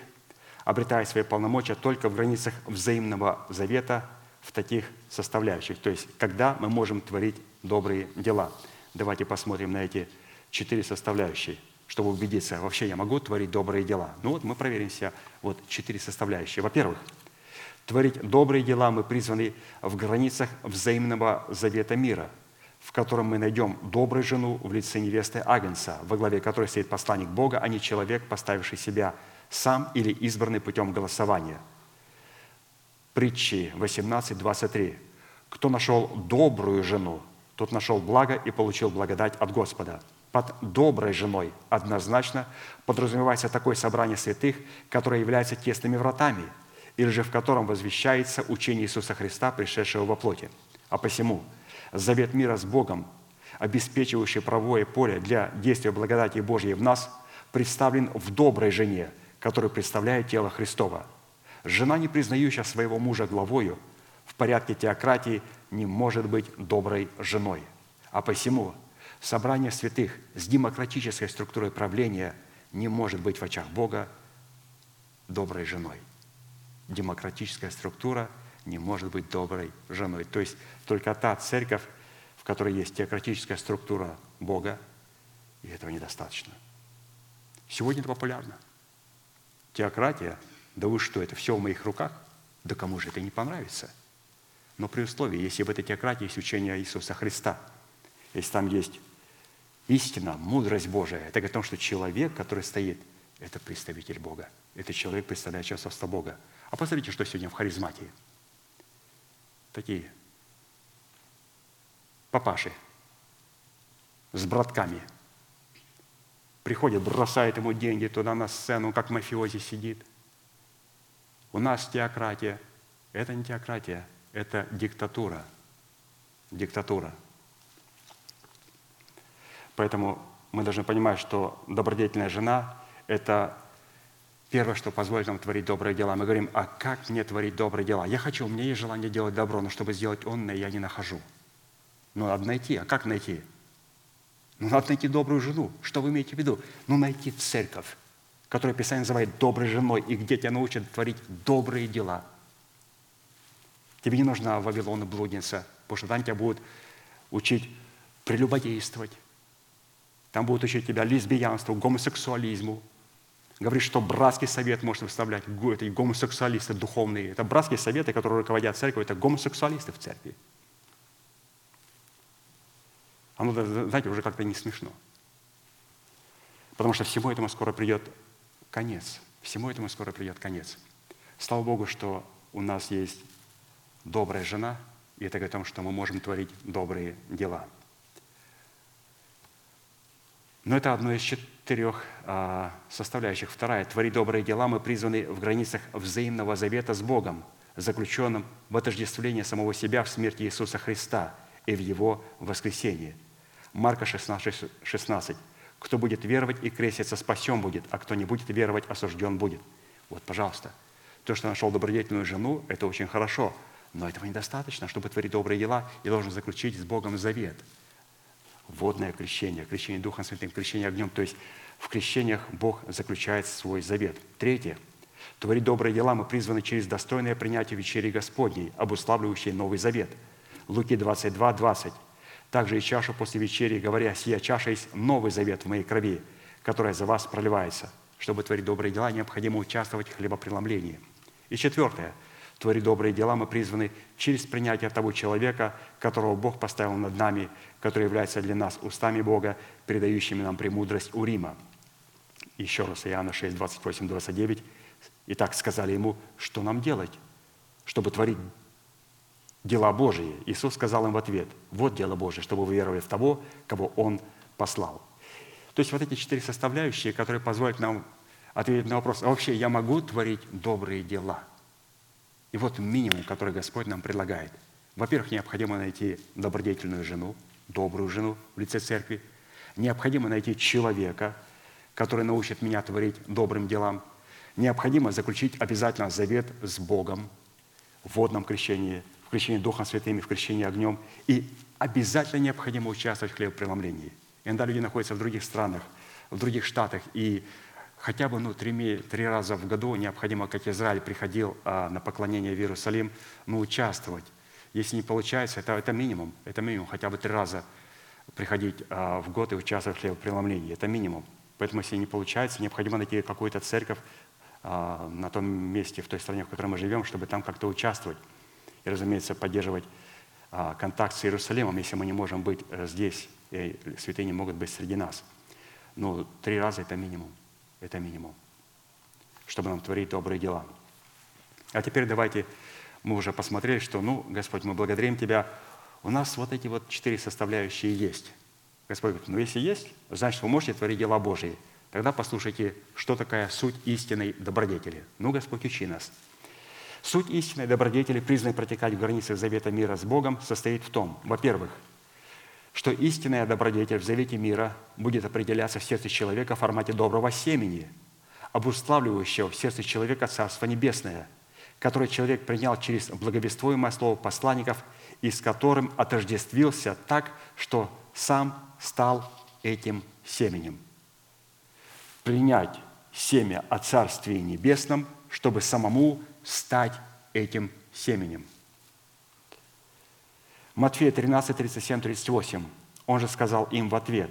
Speaker 2: обретая свои полномочия только в границах взаимного завета – в таких составляющих. То есть, когда мы можем творить добрые дела. Давайте посмотрим на эти четыре составляющие, чтобы убедиться, вообще я могу творить добрые дела. Ну вот мы проверим себя. Вот четыре составляющие. Во-первых, творить добрые дела мы призваны в границах взаимного завета мира, в котором мы найдем добрую жену в лице невесты Агнца, во главе которой стоит посланник Бога, а не человек, поставивший себя сам или избранный путем голосования – притчи 18.23. «Кто нашел добрую жену, тот нашел благо и получил благодать от Господа». Под доброй женой однозначно подразумевается такое собрание святых, которое является тесными вратами, или же в котором возвещается учение Иисуса Христа, пришедшего во плоти. А посему завет мира с Богом, обеспечивающий правовое поле для действия благодати Божьей в нас, представлен в доброй жене, которую представляет тело Христова – Жена, не признающая своего мужа главою, в порядке теократии не может быть доброй женой. А посему собрание святых с демократической структурой правления не может быть в очах Бога доброй женой. Демократическая структура не может быть доброй женой. То есть только та церковь, в которой есть теократическая структура Бога, и этого недостаточно. Сегодня это популярно. Теократия да вы что, это все в моих руках? Да кому же это не понравится? Но при условии, если в этой теократии есть учение Иисуса Христа, если там есть истина, мудрость Божия, это о том, что человек, который стоит, это представитель Бога. Это человек, представляющий отцовство Бога. А посмотрите, что сегодня в харизматии. Такие папаши с братками. Приходят, бросают ему деньги туда на сцену, как мафиози сидит – у нас теократия. Это не теократия, это диктатура. Диктатура. Поэтому мы должны понимать, что добродетельная жена – это первое, что позволит нам творить добрые дела. Мы говорим, а как мне творить добрые дела? Я хочу, у меня есть желание делать добро, но чтобы сделать онное, я не нахожу. Ну, надо найти. А как найти? Ну, надо найти добрую жену. Что вы имеете в виду? Ну, найти церковь которую Писание называет доброй женой, и где тебя научат творить добрые дела. Тебе не нужна Вавилон и блудница, потому что там тебя будут учить прелюбодействовать. Там будут учить тебя лесбиянству, гомосексуализму. Говорит, что братский совет может выставлять это гомосексуалисты духовные. Это братские советы, которые руководят церковью, это гомосексуалисты в церкви. Оно, знаете, уже как-то не смешно. Потому что всему этому скоро придет конец. Всему этому скоро придет конец. Слава Богу, что у нас есть добрая жена, и это говорит о том, что мы можем творить добрые дела. Но это одно из четырех а, составляющих. Вторая. Творить добрые дела мы призваны в границах взаимного завета с Богом, заключенным в отождествлении самого себя в смерти Иисуса Христа и в Его воскресении. Марка 16, 16. Кто будет веровать и креститься, спасен будет, а кто не будет веровать, осужден будет. Вот, пожалуйста. То, что нашел добродетельную жену, это очень хорошо. Но этого недостаточно, чтобы творить добрые дела, и должен заключить с Богом завет. Водное крещение, крещение Духом Святым, крещение огнем. То есть в крещениях Бог заключает свой завет. Третье. Творить добрые дела мы призваны через достойное принятие вечери Господней, обуславливающей Новый Завет. Луки 22, 20. Также и чашу после вечери, говоря, «Сия чаша есть новый завет в моей крови, которая за вас проливается». Чтобы творить добрые дела, необходимо участвовать в хлебопреломлении. И четвертое. Творить добрые дела мы призваны через принятие того человека, которого Бог поставил над нами, который является для нас устами Бога, передающими нам премудрость у Рима. Еще раз, Иоанна 6, 28, 29. Итак, сказали ему, что нам делать, чтобы творить дела Божии. Иисус сказал им в ответ, вот дело Божие, чтобы вы веровали в того, кого Он послал. То есть вот эти четыре составляющие, которые позволят нам ответить на вопрос, а вообще я могу творить добрые дела? И вот минимум, который Господь нам предлагает. Во-первых, необходимо найти добродетельную жену, добрую жену в лице церкви. Необходимо найти человека, который научит меня творить добрым делам. Необходимо заключить обязательно завет с Богом в водном крещении – в крещении Духом Святым и в крещении огнем. И обязательно необходимо участвовать в хлебопреломлении. Иногда люди находятся в других странах, в других штатах, и хотя бы ну, три, три раза в году необходимо, как Израиль приходил а, на поклонение в Иерусалим, ну, участвовать. Если не получается, это, это минимум, это минимум, хотя бы три раза приходить а, в год и участвовать в хлебопреломлении, это минимум. Поэтому, если не получается, необходимо найти какую-то церковь а, на том месте, в той стране, в которой мы живем, чтобы там как-то участвовать и, разумеется, поддерживать а, контакт с Иерусалимом, если мы не можем быть э, здесь, и не могут быть среди нас. Ну, три раза – это минимум. Это минимум. Чтобы нам творить добрые дела. А теперь давайте, мы уже посмотрели, что, ну, Господь, мы благодарим Тебя. У нас вот эти вот четыре составляющие есть. Господь говорит, ну, если есть, значит, вы можете творить дела Божьи. Тогда послушайте, что такая суть истинной добродетели. Ну, Господь, учи нас – Суть истинной добродетели, признанной протекать в границах завета мира с Богом, состоит в том, во-первых, что истинная добродетель в завете мира будет определяться в сердце человека в формате доброго семени, обуславливающего в сердце человека Царство Небесное, которое человек принял через благовествуемое слово посланников и с которым отождествился так, что сам стал этим семенем. Принять семя о Царстве Небесном, чтобы самому стать этим семенем. Матфея 13, 37, 38. Он же сказал им в ответ,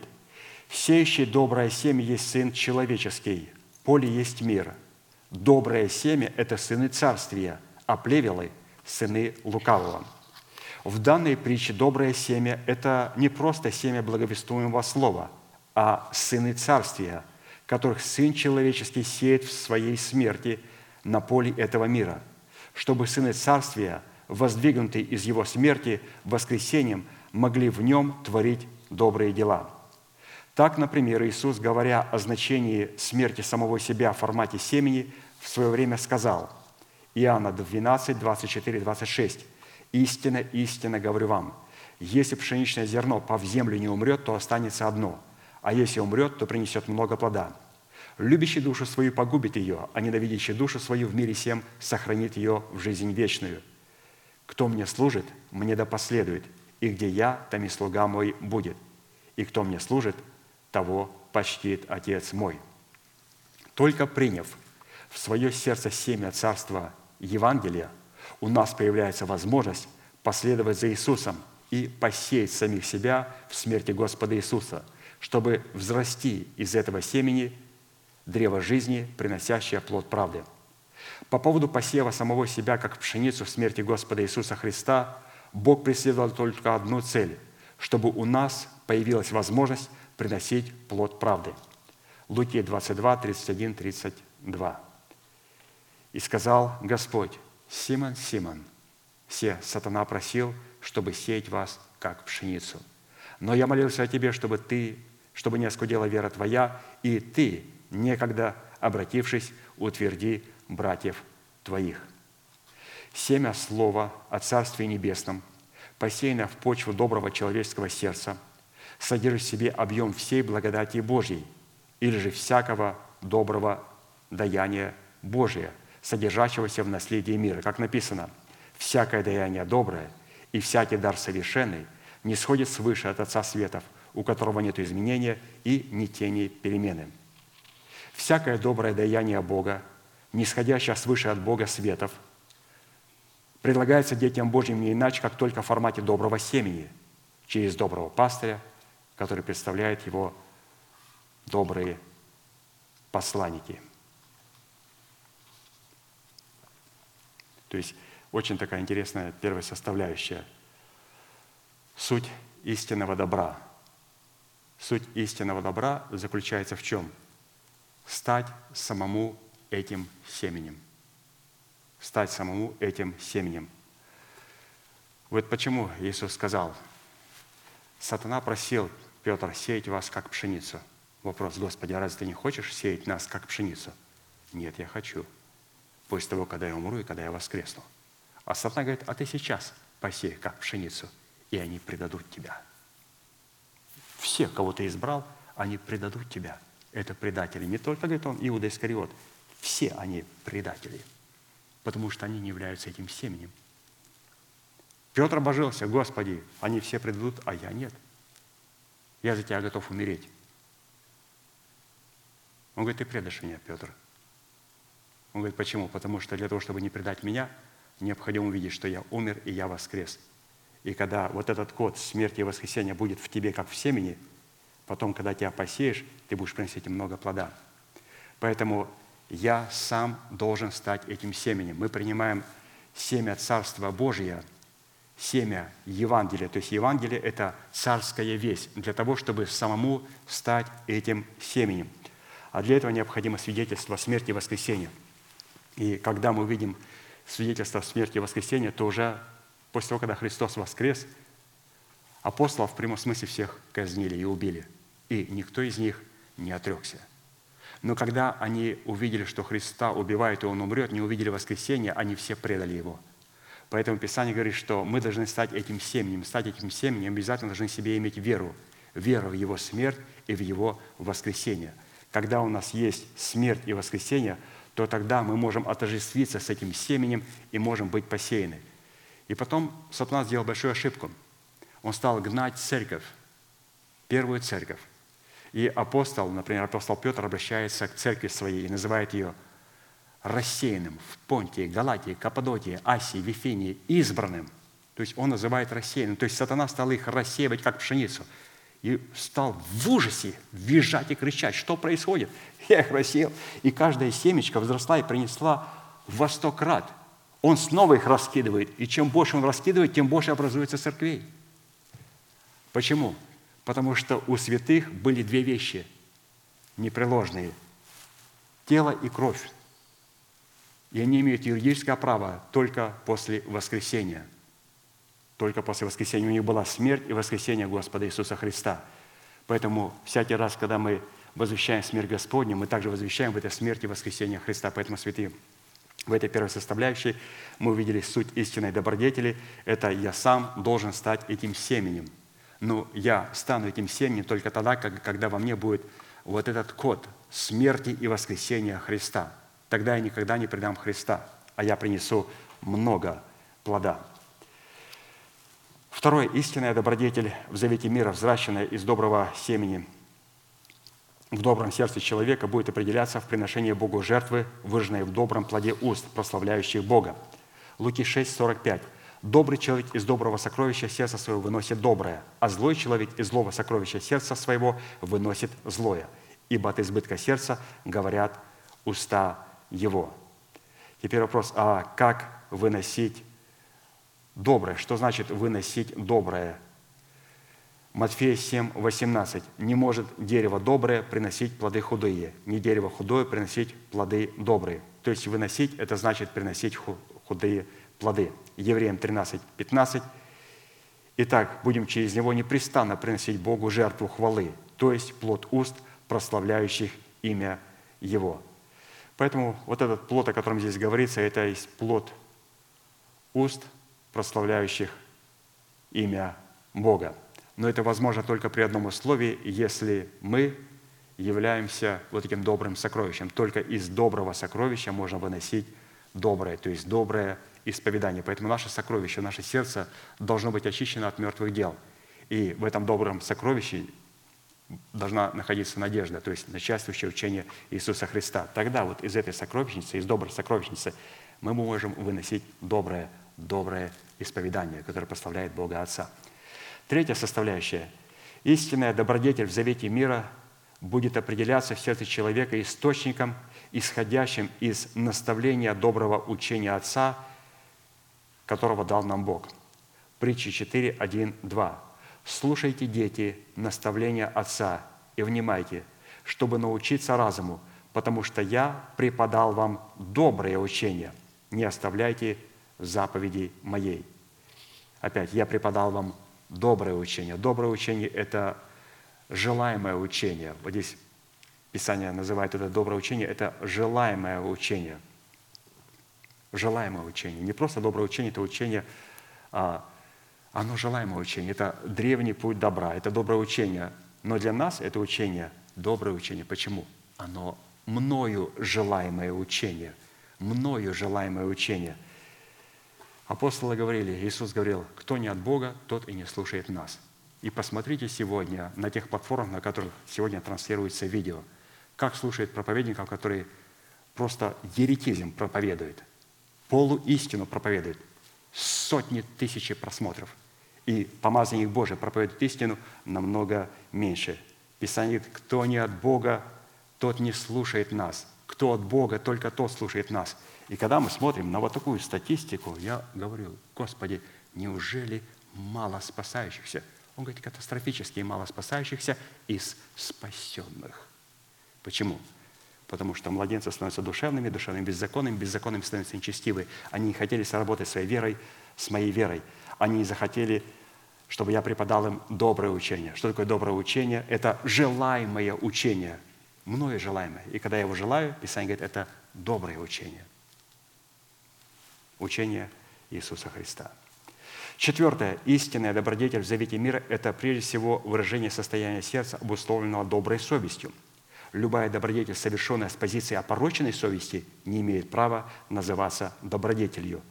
Speaker 2: «Сеющий доброе семя есть Сын Человеческий, поле есть мир. Доброе семя – это сыны царствия, а плевелы – сыны лукавого». В данной притче доброе семя – это не просто семя благовествуемого слова, а сыны царствия, которых Сын Человеческий сеет в своей смерти – на поле этого мира, чтобы сыны царствия, воздвигнутые из его смерти воскресением, могли в нем творить добрые дела. Так, например, Иисус, говоря о значении смерти самого себя в формате семени, в свое время сказал, Иоанна 12, 24, 26, «Истинно, истинно говорю вам, если пшеничное зерно по в землю не умрет, то останется одно, а если умрет, то принесет много плода. Любящий душу свою погубит ее, а ненавидящий душу свою в мире всем сохранит ее в жизнь вечную. Кто мне служит, мне да последует, и где я, там и слуга мой будет. И кто мне служит, того почтит Отец мой». Только приняв в свое сердце семя Царства Евангелия, у нас появляется возможность последовать за Иисусом и посеять самих себя в смерти Господа Иисуса, чтобы взрасти из этого семени – древо жизни, приносящее плод правды. По поводу посева самого себя, как пшеницу в смерти Господа Иисуса Христа, Бог преследовал только одну цель, чтобы у нас появилась возможность приносить плод правды. Луки 22, 31, 32. «И сказал Господь, Симон, Симон, все сатана просил, чтобы сеять вас, как пшеницу. Но я молился о тебе, чтобы ты, чтобы не оскудела вера твоя, и ты, некогда обратившись, утверди братьев твоих». Семя слова о Царстве Небесном, посеянное в почву доброго человеческого сердца, содержит в себе объем всей благодати Божьей, или же всякого доброго даяния Божия, содержащегося в наследии мира. Как написано, «Всякое даяние доброе и всякий дар совершенный не сходит свыше от Отца Светов, у которого нет изменения и ни тени перемены». Всякое доброе даяние Бога, нисходящее свыше от Бога Светов, предлагается детям Божьим не иначе, как только в формате доброго семени, через доброго пастыря, который представляет его добрые посланники. То есть очень такая интересная первая составляющая. Суть истинного добра. Суть истинного добра заключается в чем? Стать самому этим семенем. Стать самому этим семенем. Вот почему Иисус сказал, сатана просил Петр сеять вас как пшеницу – Вопрос, Господи, а разве ты не хочешь сеять нас, как пшеницу? Нет, я хочу. После того, когда я умру и когда я воскресну. А сатана говорит, а ты сейчас посей, как пшеницу, и они предадут тебя. Все, кого ты избрал, они предадут тебя. Это предатели. Не только, говорит он, Иуда Искариот. Все они предатели. Потому что они не являются этим семенем. Петр обожился, Господи, они все предадут, а я нет. Я за тебя готов умереть. Он говорит, ты предашь меня, Петр. Он говорит, почему? Потому что для того, чтобы не предать меня, необходимо увидеть, что я умер и я воскрес. И когда вот этот код смерти и воскресения будет в тебе, как в семени, потом, когда тебя посеешь, ты будешь приносить много плода. Поэтому я сам должен стать этим семенем. Мы принимаем семя Царства Божия, семя Евангелия. То есть Евангелие – это царская весть для того, чтобы самому стать этим семенем. А для этого необходимо свидетельство смерти и воскресения. И когда мы видим свидетельство смерти и воскресения, то уже после того, когда Христос воскрес, апостолов в прямом смысле всех казнили и убили. И никто из них не отрекся. Но когда они увидели, что Христа убивают, и Он умрет, не увидели воскресения, они все предали Его. Поэтому Писание говорит, что мы должны стать этим семенем. Стать этим семенем обязательно должны себе иметь веру. Веру в Его смерть и в Его воскресение – когда у нас есть смерть и воскресение, то тогда мы можем отождествиться с этим семенем и можем быть посеяны. И потом сатана сделал большую ошибку. Он стал гнать церковь, первую церковь. И апостол, например, апостол Петр обращается к церкви своей и называет ее рассеянным в Понтии, Галатии, Каппадокии, Асии, Вифинии, избранным. То есть он называет рассеянным. То есть сатана стал их рассеивать, как пшеницу – и стал в ужасе визжать и кричать, что происходит. Я их рассеял, и каждая семечка возросла и принесла во сто крат. Он снова их раскидывает, и чем больше он раскидывает, тем больше образуется церквей. Почему? Потому что у святых были две вещи непреложные – тело и кровь. И они имеют юридическое право только после воскресения – только после воскресения. У них была смерть и воскресение Господа Иисуса Христа. Поэтому всякий раз, когда мы возвещаем смерть Господню, мы также возвещаем в этой смерти воскресения Христа. Поэтому, святые, в этой первой составляющей мы увидели суть истинной добродетели. Это я сам должен стать этим семенем. Но я стану этим семенем только тогда, когда во мне будет вот этот код смерти и воскресения Христа. Тогда я никогда не предам Христа, а я принесу много плода. Второе, истинная добродетель в завете мира, взращенная из доброго семени в добром сердце человека, будет определяться в приношении Богу жертвы, выжженной в добром плоде уст, прославляющих Бога. Луки 6, 45. Добрый человек из доброго сокровища сердца своего выносит доброе, а злой человек из злого сокровища сердца своего выносит злое. Ибо от избытка сердца говорят уста его. Теперь вопрос, а как выносить доброе. Что значит выносить доброе? Матфея 7, 18. «Не может дерево доброе приносить плоды худые, не дерево худое приносить плоды добрые». То есть выносить – это значит приносить худые плоды. Евреям 13, 15. Итак, будем через него непрестанно приносить Богу жертву хвалы, то есть плод уст, прославляющих имя Его. Поэтому вот этот плод, о котором здесь говорится, это есть плод уст – прославляющих имя Бога. Но это возможно только при одном условии, если мы являемся вот этим добрым сокровищем. Только из доброго сокровища можно выносить доброе, то есть доброе исповедание. Поэтому наше сокровище, наше сердце должно быть очищено от мертвых дел. И в этом добром сокровище должна находиться надежда, то есть начальствующее учение Иисуса Христа. Тогда вот из этой сокровищницы, из доброй сокровищницы мы можем выносить доброе, доброе исповедание, которое прославляет Бога Отца. Третья составляющая. Истинная добродетель в завете мира будет определяться в сердце человека источником, исходящим из наставления доброго учения Отца, которого дал нам Бог. Притчи 4, 1, 2. «Слушайте, дети, наставления Отца и внимайте, чтобы научиться разуму, потому что я преподал вам доброе учение. Не оставляйте заповедей моей». Опять, я преподал вам доброе учение. Доброе учение – это желаемое учение. Вот здесь Писание называет это доброе учение, это желаемое учение. Желаемое учение. Не просто доброе учение, это учение, а, оно желаемое учение. Это древний путь добра, это доброе учение. Но для нас это учение доброе учение. Почему? Оно мною желаемое учение. Мною желаемое учение. Апостолы говорили, Иисус говорил, кто не от Бога, тот и не слушает нас – и посмотрите сегодня на тех платформах, на которых сегодня транслируется видео, как слушает проповедников, которые просто еретизм проповедует, полуистину проповедует, сотни тысяч просмотров. И помазанник Божий проповедует истину намного меньше. Писание говорит, кто не от Бога, тот не слушает нас. Кто от Бога, только тот слушает нас. И когда мы смотрим на вот такую статистику, я говорю, Господи, неужели мало спасающихся? Он говорит, катастрофически мало спасающихся из спасенных. Почему? Потому что младенцы становятся душевными, душевными беззаконными, беззаконными становятся нечестивы. Они не хотели сработать своей верой с моей верой. Они не захотели, чтобы я преподал им доброе учение. Что такое доброе учение? Это желаемое учение. Мною желаемое. И когда я его желаю, Писание говорит, это доброе учение. Учение Иисуса Христа. Четвертое. Истинная добродетель в завете мира – это прежде всего выражение состояния сердца, обусловленного доброй совестью. Любая добродетель, совершенная с позиции опороченной совести, не имеет права называться добродетелью.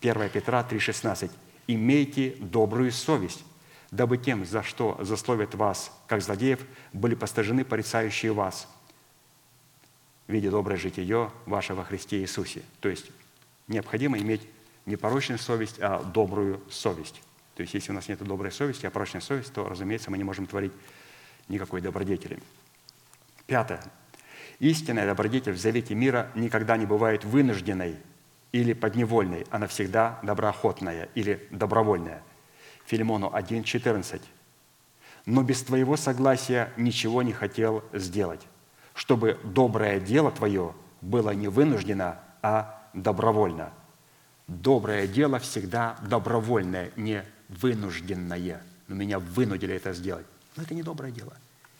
Speaker 2: 1 Петра 3,16. «Имейте добрую совесть, дабы тем, за что засловят вас, как злодеев, были постажены порицающие вас, в виде доброе житие ваше во Христе Иисусе». То есть необходимо иметь не порочную совесть, а добрую совесть. То есть, если у нас нет доброй совести, а порочная совесть, то, разумеется, мы не можем творить никакой добродетели. Пятое. Истинная добродетель в завете мира никогда не бывает вынужденной или подневольной, она всегда доброохотная или добровольная. Филимону 1.14. «Но без твоего согласия ничего не хотел сделать, чтобы доброе дело твое было не вынуждено, а добровольно» доброе дело всегда добровольное, не вынужденное. Но меня вынудили это сделать. Но это не доброе дело.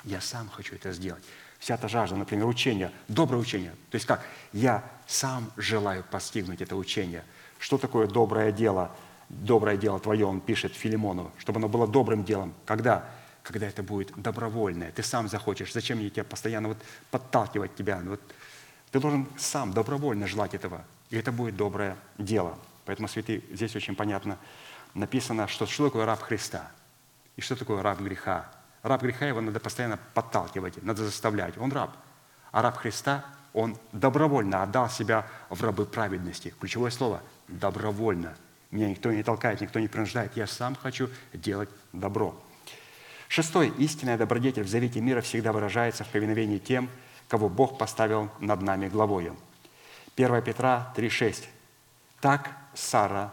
Speaker 2: Я сам хочу это сделать. Вся эта жажда, например, учения, доброе учение. То есть как? Я сам желаю постигнуть это учение. Что такое доброе дело? Доброе дело твое, он пишет Филимону, чтобы оно было добрым делом. Когда? Когда это будет добровольное. Ты сам захочешь. Зачем мне тебя постоянно вот подталкивать тебя? Вот ты должен сам добровольно желать этого. И это будет доброе дело. Поэтому, святые, здесь очень понятно написано, что, что такое раб Христа и что такое раб греха. Раб греха его надо постоянно подталкивать, надо заставлять. Он раб. А раб Христа, он добровольно отдал себя в рабы праведности. Ключевое слово – добровольно. Меня никто не толкает, никто не принуждает. Я сам хочу делать добро. Шестой. Истинная добродетель в завете мира всегда выражается в повиновении тем, кого Бог поставил над нами главою – 1 Петра 3,6. Так Сара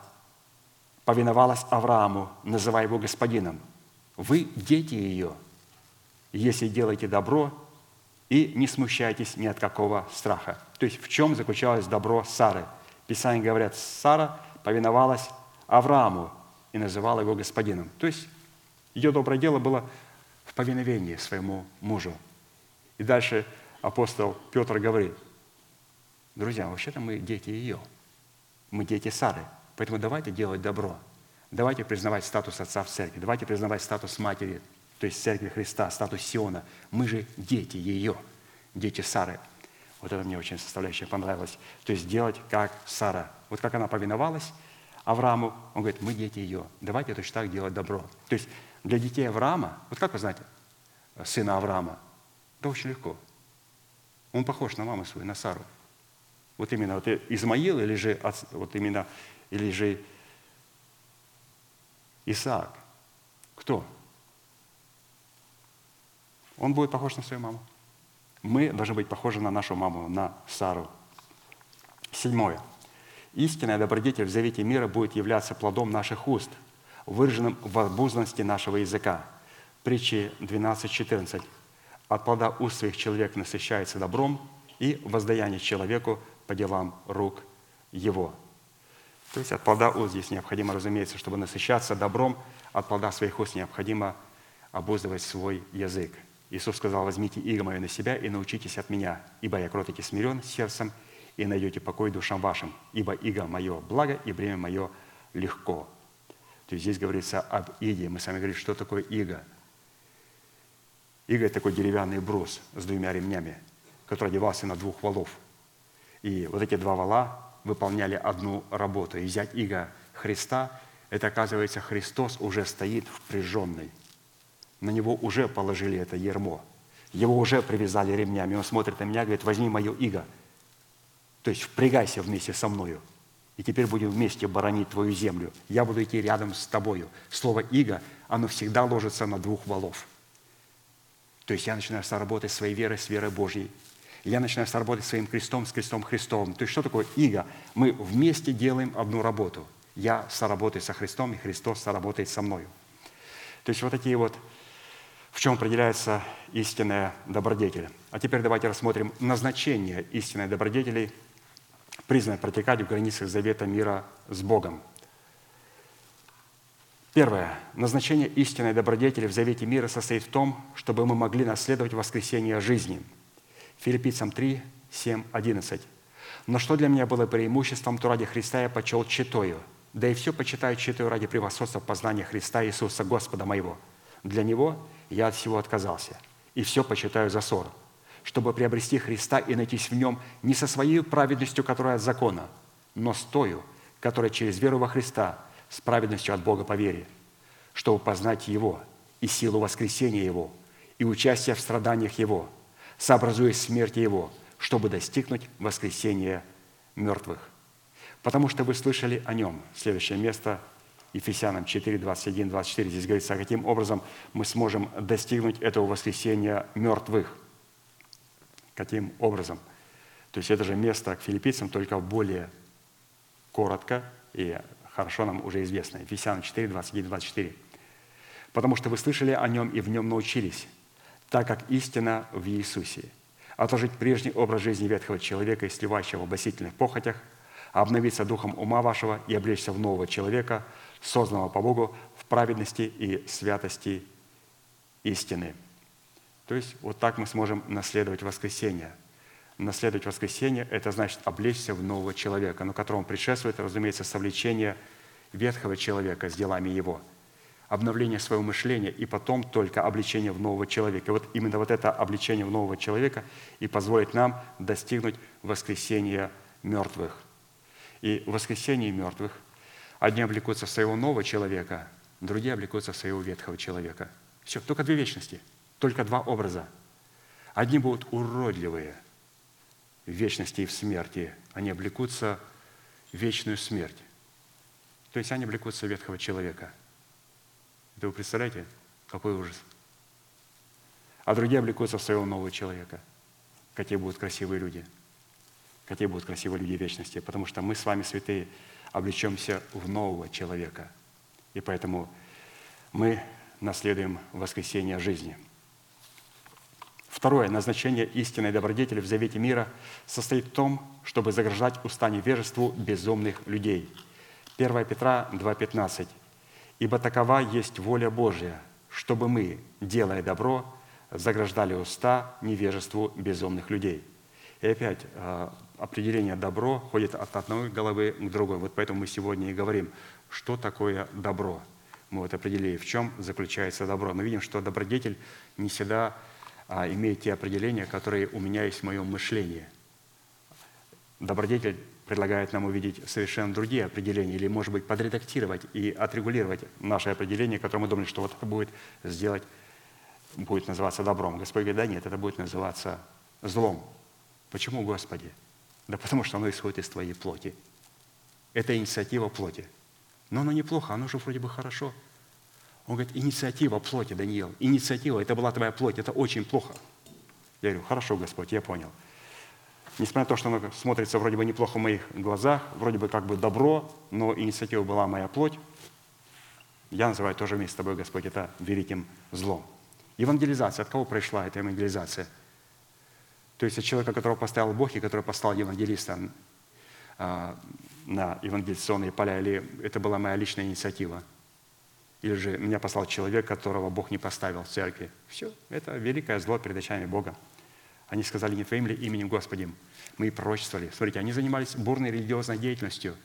Speaker 2: повиновалась Аврааму, называя его господином. Вы дети ее, если делаете добро и не смущайтесь ни от какого страха. То есть в чем заключалось добро Сары? Писание говорят, Сара повиновалась Аврааму и называла его господином. То есть ее доброе дело было в повиновении своему мужу. И дальше апостол Петр говорит – Друзья, вообще-то мы дети ее. Мы дети Сары. Поэтому давайте делать добро. Давайте признавать статус отца в церкви. Давайте признавать статус матери, то есть церкви Христа, статус Сиона. Мы же дети ее, дети Сары. Вот это мне очень составляющая понравилось. То есть делать как Сара. Вот как она повиновалась Аврааму, он говорит, мы дети ее. Давайте точно так делать добро. То есть для детей Авраама, вот как вы знаете, сына Авраама, да очень легко. Он похож на маму свою, на Сару. Вот именно вот Измаил или же, вот именно, или же Исаак. Кто? Он будет похож на свою маму. Мы должны быть похожи на нашу маму, на Сару. Седьмое. Истинная добродетель в завете мира будет являться плодом наших уст, выраженным в обузности нашего языка. Притчи 12.14. От плода уст своих человек насыщается добром, и воздаяние человеку по делам рук его. То есть от плода уст здесь необходимо, разумеется, чтобы насыщаться добром, от плода своих уст необходимо обуздывать свой язык. Иисус сказал, возьмите иго мое на себя и научитесь от меня, ибо я кроток и смирен сердцем, и найдете покой душам вашим, ибо иго мое благо, и бремя мое легко. То есть здесь говорится об иге. Мы с вами говорим, что такое иго. Иго – это такой деревянный брус с двумя ремнями, который одевался на двух валов. И вот эти два вала выполняли одну работу. И взять иго Христа – это, оказывается, Христос уже стоит впряженный. На него уже положили это ермо. Его уже привязали ремнями. Он смотрит на меня и говорит, возьми мое иго. То есть впрягайся вместе со мною. И теперь будем вместе боронить твою землю. Я буду идти рядом с тобою. Слово «иго», оно всегда ложится на двух валов. То есть я начинаю соработать своей верой с верой Божьей. Я начинаю соработать своим крестом с крестом Христовым. То есть что такое иго? Мы вместе делаем одну работу. Я соработаю со Христом, и Христос соработает со мною. То есть вот такие вот в чем определяется истинная добродетель. А теперь давайте рассмотрим назначение истинной добродетели, признанной протекать в границах завета мира с Богом. Первое. Назначение истинной добродетели в завете мира состоит в том, чтобы мы могли наследовать воскресение жизни. Филиппийцам 3, 7, 11. «Но что для меня было преимуществом, то ради Христа я почел читою, да и все почитаю читаю ради превосходства познания Христа Иисуса Господа моего. Для Него я от всего отказался, и все почитаю за ссор, чтобы приобрести Христа и найтись в нем не со своей праведностью, которая от закона, но с тою, которая через веру во Христа, с праведностью от Бога по вере, чтобы познать Его и силу воскресения Его, и участие в страданиях Его, сообразуясь смерти Его, чтобы достигнуть воскресения мертвых. Потому что вы слышали о Нем. Следующее место – Ефесянам 4, 21, 24. Здесь говорится, каким образом мы сможем достигнуть этого воскресения мертвых. Каким образом? То есть это же место к филиппийцам, только более коротко и хорошо нам уже известно. Ефесянам 4, 21, 24. «Потому что вы слышали о нем и в нем научились, так как истина в Иисусе. Отложить прежний образ жизни ветхого человека и сливающего в обосительных похотях, обновиться духом ума вашего и облечься в нового человека – созданного по Богу в праведности и святости истины. То есть вот так мы сможем наследовать воскресение. Наследовать воскресение – это значит облечься в нового человека, но которому предшествует, разумеется, совлечение ветхого человека с делами его, обновление своего мышления и потом только обличение в нового человека. И вот именно вот это обличение в нового человека и позволит нам достигнуть воскресения мертвых. И воскресение мертвых Одни облекутся в своего нового человека, другие облекутся в своего ветхого человека. Все, только две вечности, только два образа. Одни будут уродливые в вечности и в смерти, они облекутся в вечную смерть. То есть они облекутся в ветхого человека. Это вы представляете, какой ужас? А другие облекутся в своего нового человека. Какие будут красивые люди. Какие будут красивые люди вечности. Потому что мы с вами, святые, облечемся в нового человека. И поэтому мы наследуем воскресение жизни. Второе назначение истинной добродетели в завете мира состоит в том, чтобы заграждать уста невежеству безумных людей. 1 Петра 2,15. «Ибо такова есть воля Божья, чтобы мы, делая добро, заграждали уста невежеству безумных людей». И опять а, определение «добро» ходит от одной головы к другой. Вот поэтому мы сегодня и говорим что такое добро. Мы вот определили, в чем заключается добро. Мы видим, что добродетель не всегда а, имеет те определения, которые у меня есть в моем мышлении. Добродетель предлагает нам увидеть совершенно другие определения, или, может быть, подредактировать и отрегулировать наше определение, которое мы думали, что вот это будет сделать, будет называться добром. Господь говорит, да нет, это будет называться злом. Почему, Господи? Да потому что оно исходит из Твоей плоти. Это инициатива плоти. Но оно неплохо, оно же вроде бы хорошо. Он говорит, инициатива плоти, Даниил. Инициатива, это была твоя плоть, это очень плохо. Я говорю, хорошо, Господь, я понял. Несмотря на то, что оно смотрится вроде бы неплохо в моих глазах, вроде бы как бы добро, но инициатива была моя плоть, я называю тоже вместе с тобой, Господь, это великим злом. Евангелизация. От кого пришла эта евангелизация? То есть от человека, которого поставил Бог и который послал евангелиста а, на евангелизационные поля, или это была моя личная инициатива? Или же меня послал человек, которого Бог не поставил в церкви? Все, это великое зло перед очами Бога. Они сказали, не твоим ли именем Господем? Мы и пророчествовали. Смотрите, они занимались бурной религиозной деятельностью,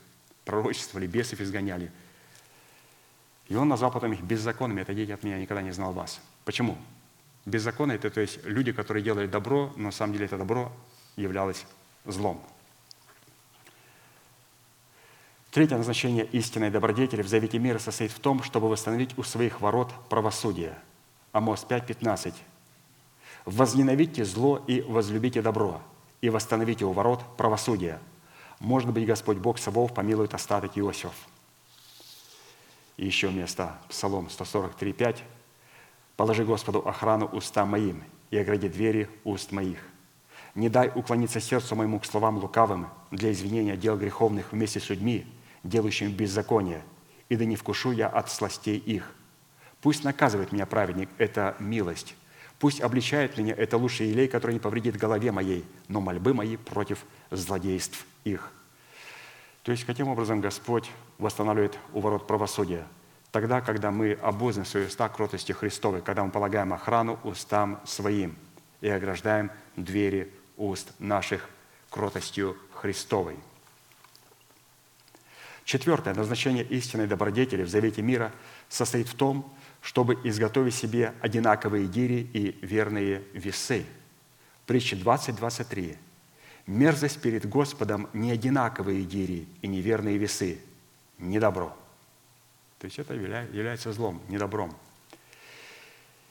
Speaker 2: пророчествовали, бесов изгоняли. И он назвал потом их беззаконными. Это дети от меня, никогда не знал вас. Почему? Беззаконие – это то есть люди, которые делали добро, но на самом деле это добро являлось злом. Третье назначение истинной добродетели в Завете мира состоит в том, чтобы восстановить у своих ворот правосудие. Амос 5.15. «Возненавидьте зло и возлюбите добро, и восстановите у ворот правосудие. Может быть, Господь Бог Савов помилует остаток Иосиф». И еще место, Псалом 143.5. Положи Господу охрану уста моим и огради двери уст моих. Не дай уклониться сердцу моему к словам лукавым для извинения дел греховных вместе с людьми, делающими беззаконие, и да не вкушу я от сластей их. Пусть наказывает меня праведник, это милость. Пусть обличает меня, это лучший елей, который не повредит голове моей, но мольбы мои против злодейств их. То есть, каким образом Господь восстанавливает у ворот правосудия – тогда, когда мы обузны свои уста кротостью Христовой, когда мы полагаем охрану устам своим и ограждаем двери уст наших кротостью Христовой. Четвертое назначение истинной добродетели в завете мира состоит в том, чтобы изготовить себе одинаковые гири и верные весы. Притча 20.23. «Мерзость перед Господом не одинаковые гири и неверные весы, не добро». То есть это является злом, недобром.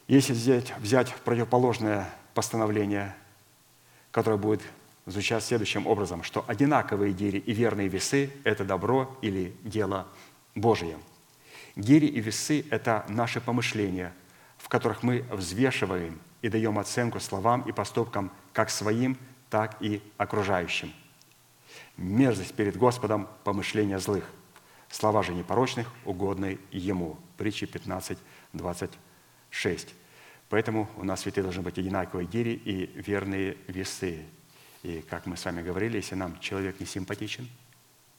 Speaker 2: Если взять, взять противоположное постановление, которое будет звучать следующим образом, что одинаковые гири и верные весы – это добро или дело Божие. Гири и весы – это наши помышления, в которых мы взвешиваем и даем оценку словам и поступкам как своим, так и окружающим. Мерзость перед Господом – помышления злых – Слова же непорочных угодны Ему. Притчи 15, 26. Поэтому у нас святые должны быть одинаковые гири и верные весы. И как мы с вами говорили, если нам человек не симпатичен,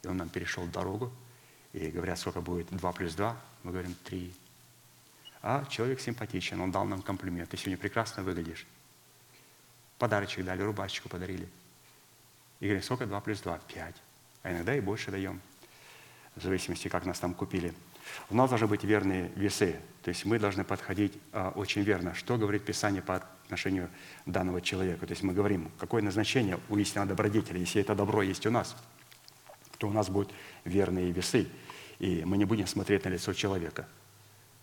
Speaker 2: и он нам перешел дорогу, и говорят, сколько будет 2 плюс 2, мы говорим 3. А человек симпатичен, он дал нам комплимент, ты сегодня прекрасно выглядишь. Подарочек дали, рубашечку подарили. И говорим, сколько 2 плюс 2? 5. А иногда и больше даем в зависимости, как нас там купили. У нас должны быть верные весы, то есть мы должны подходить а, очень верно, что говорит Писание по отношению данного человека. То есть мы говорим, какое назначение у истинного добродетеля, если это добро есть у нас, то у нас будут верные весы, и мы не будем смотреть на лицо человека.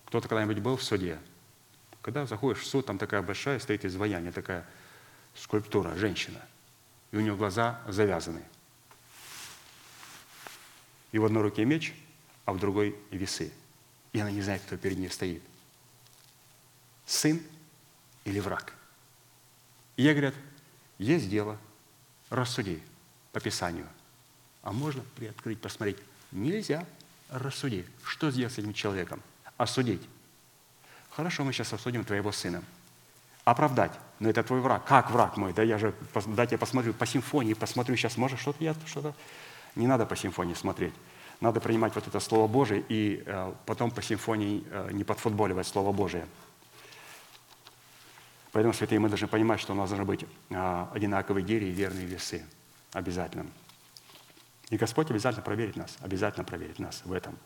Speaker 2: Кто-то когда-нибудь был в суде? Когда заходишь в суд, там такая большая стоит изваяние, такая скульптура, женщина, и у нее глаза завязаны – и в одной руке меч, а в другой весы. И она не знает, кто перед ней стоит. Сын или враг. И я говорят, есть дело, рассуди по Писанию. А можно приоткрыть, посмотреть? Нельзя, рассуди. Что сделать с этим человеком? Осудить. Хорошо, мы сейчас осудим твоего сына. Оправдать. Но это твой враг. Как враг мой? Да я же, дайте я посмотрю по симфонии, посмотрю сейчас, может что-то я что-то не надо по симфонии смотреть. Надо принимать вот это Слово Божие и э, потом по симфонии э, не подфутболивать Слово Божие. Поэтому, святые, мы должны понимать, что у нас должны быть э, одинаковые гири и верные весы. Обязательно. И Господь обязательно проверит нас, обязательно проверит нас в этом.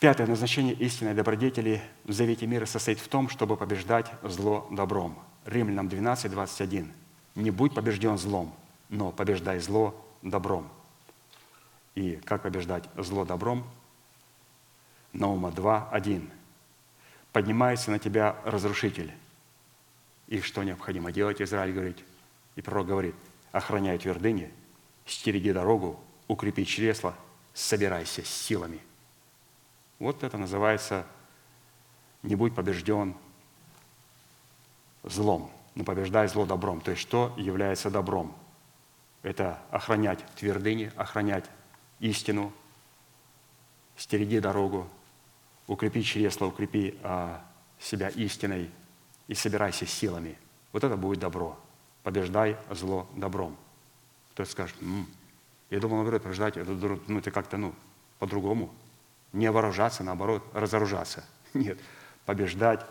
Speaker 2: Пятое назначение истинной добродетели в завете мира состоит в том, чтобы побеждать зло добром. Римлянам 12, 21. «Не будь побежден злом, но побеждай зло добром». И как побеждать зло добром? Наума 2, 1. «Поднимается на тебя разрушитель». И что необходимо делать, Израиль говорит? И пророк говорит, охраняй твердыни, стереги дорогу, укрепи чресла, собирайся с силами. Вот это называется «не будь побежден злом, но побеждай зло добром». То есть что является добром? Это охранять твердыни, охранять истину, стереги дорогу, укрепи чресла, укрепи а, себя истиной и собирайся силами. Вот это будет добро. Побеждай зло добром. Кто-то скажет, М, я думал, наоборот, побеждать, ну, это как-то ну, по-другому. Не вооружаться, наоборот, разоружаться. Нет, побеждать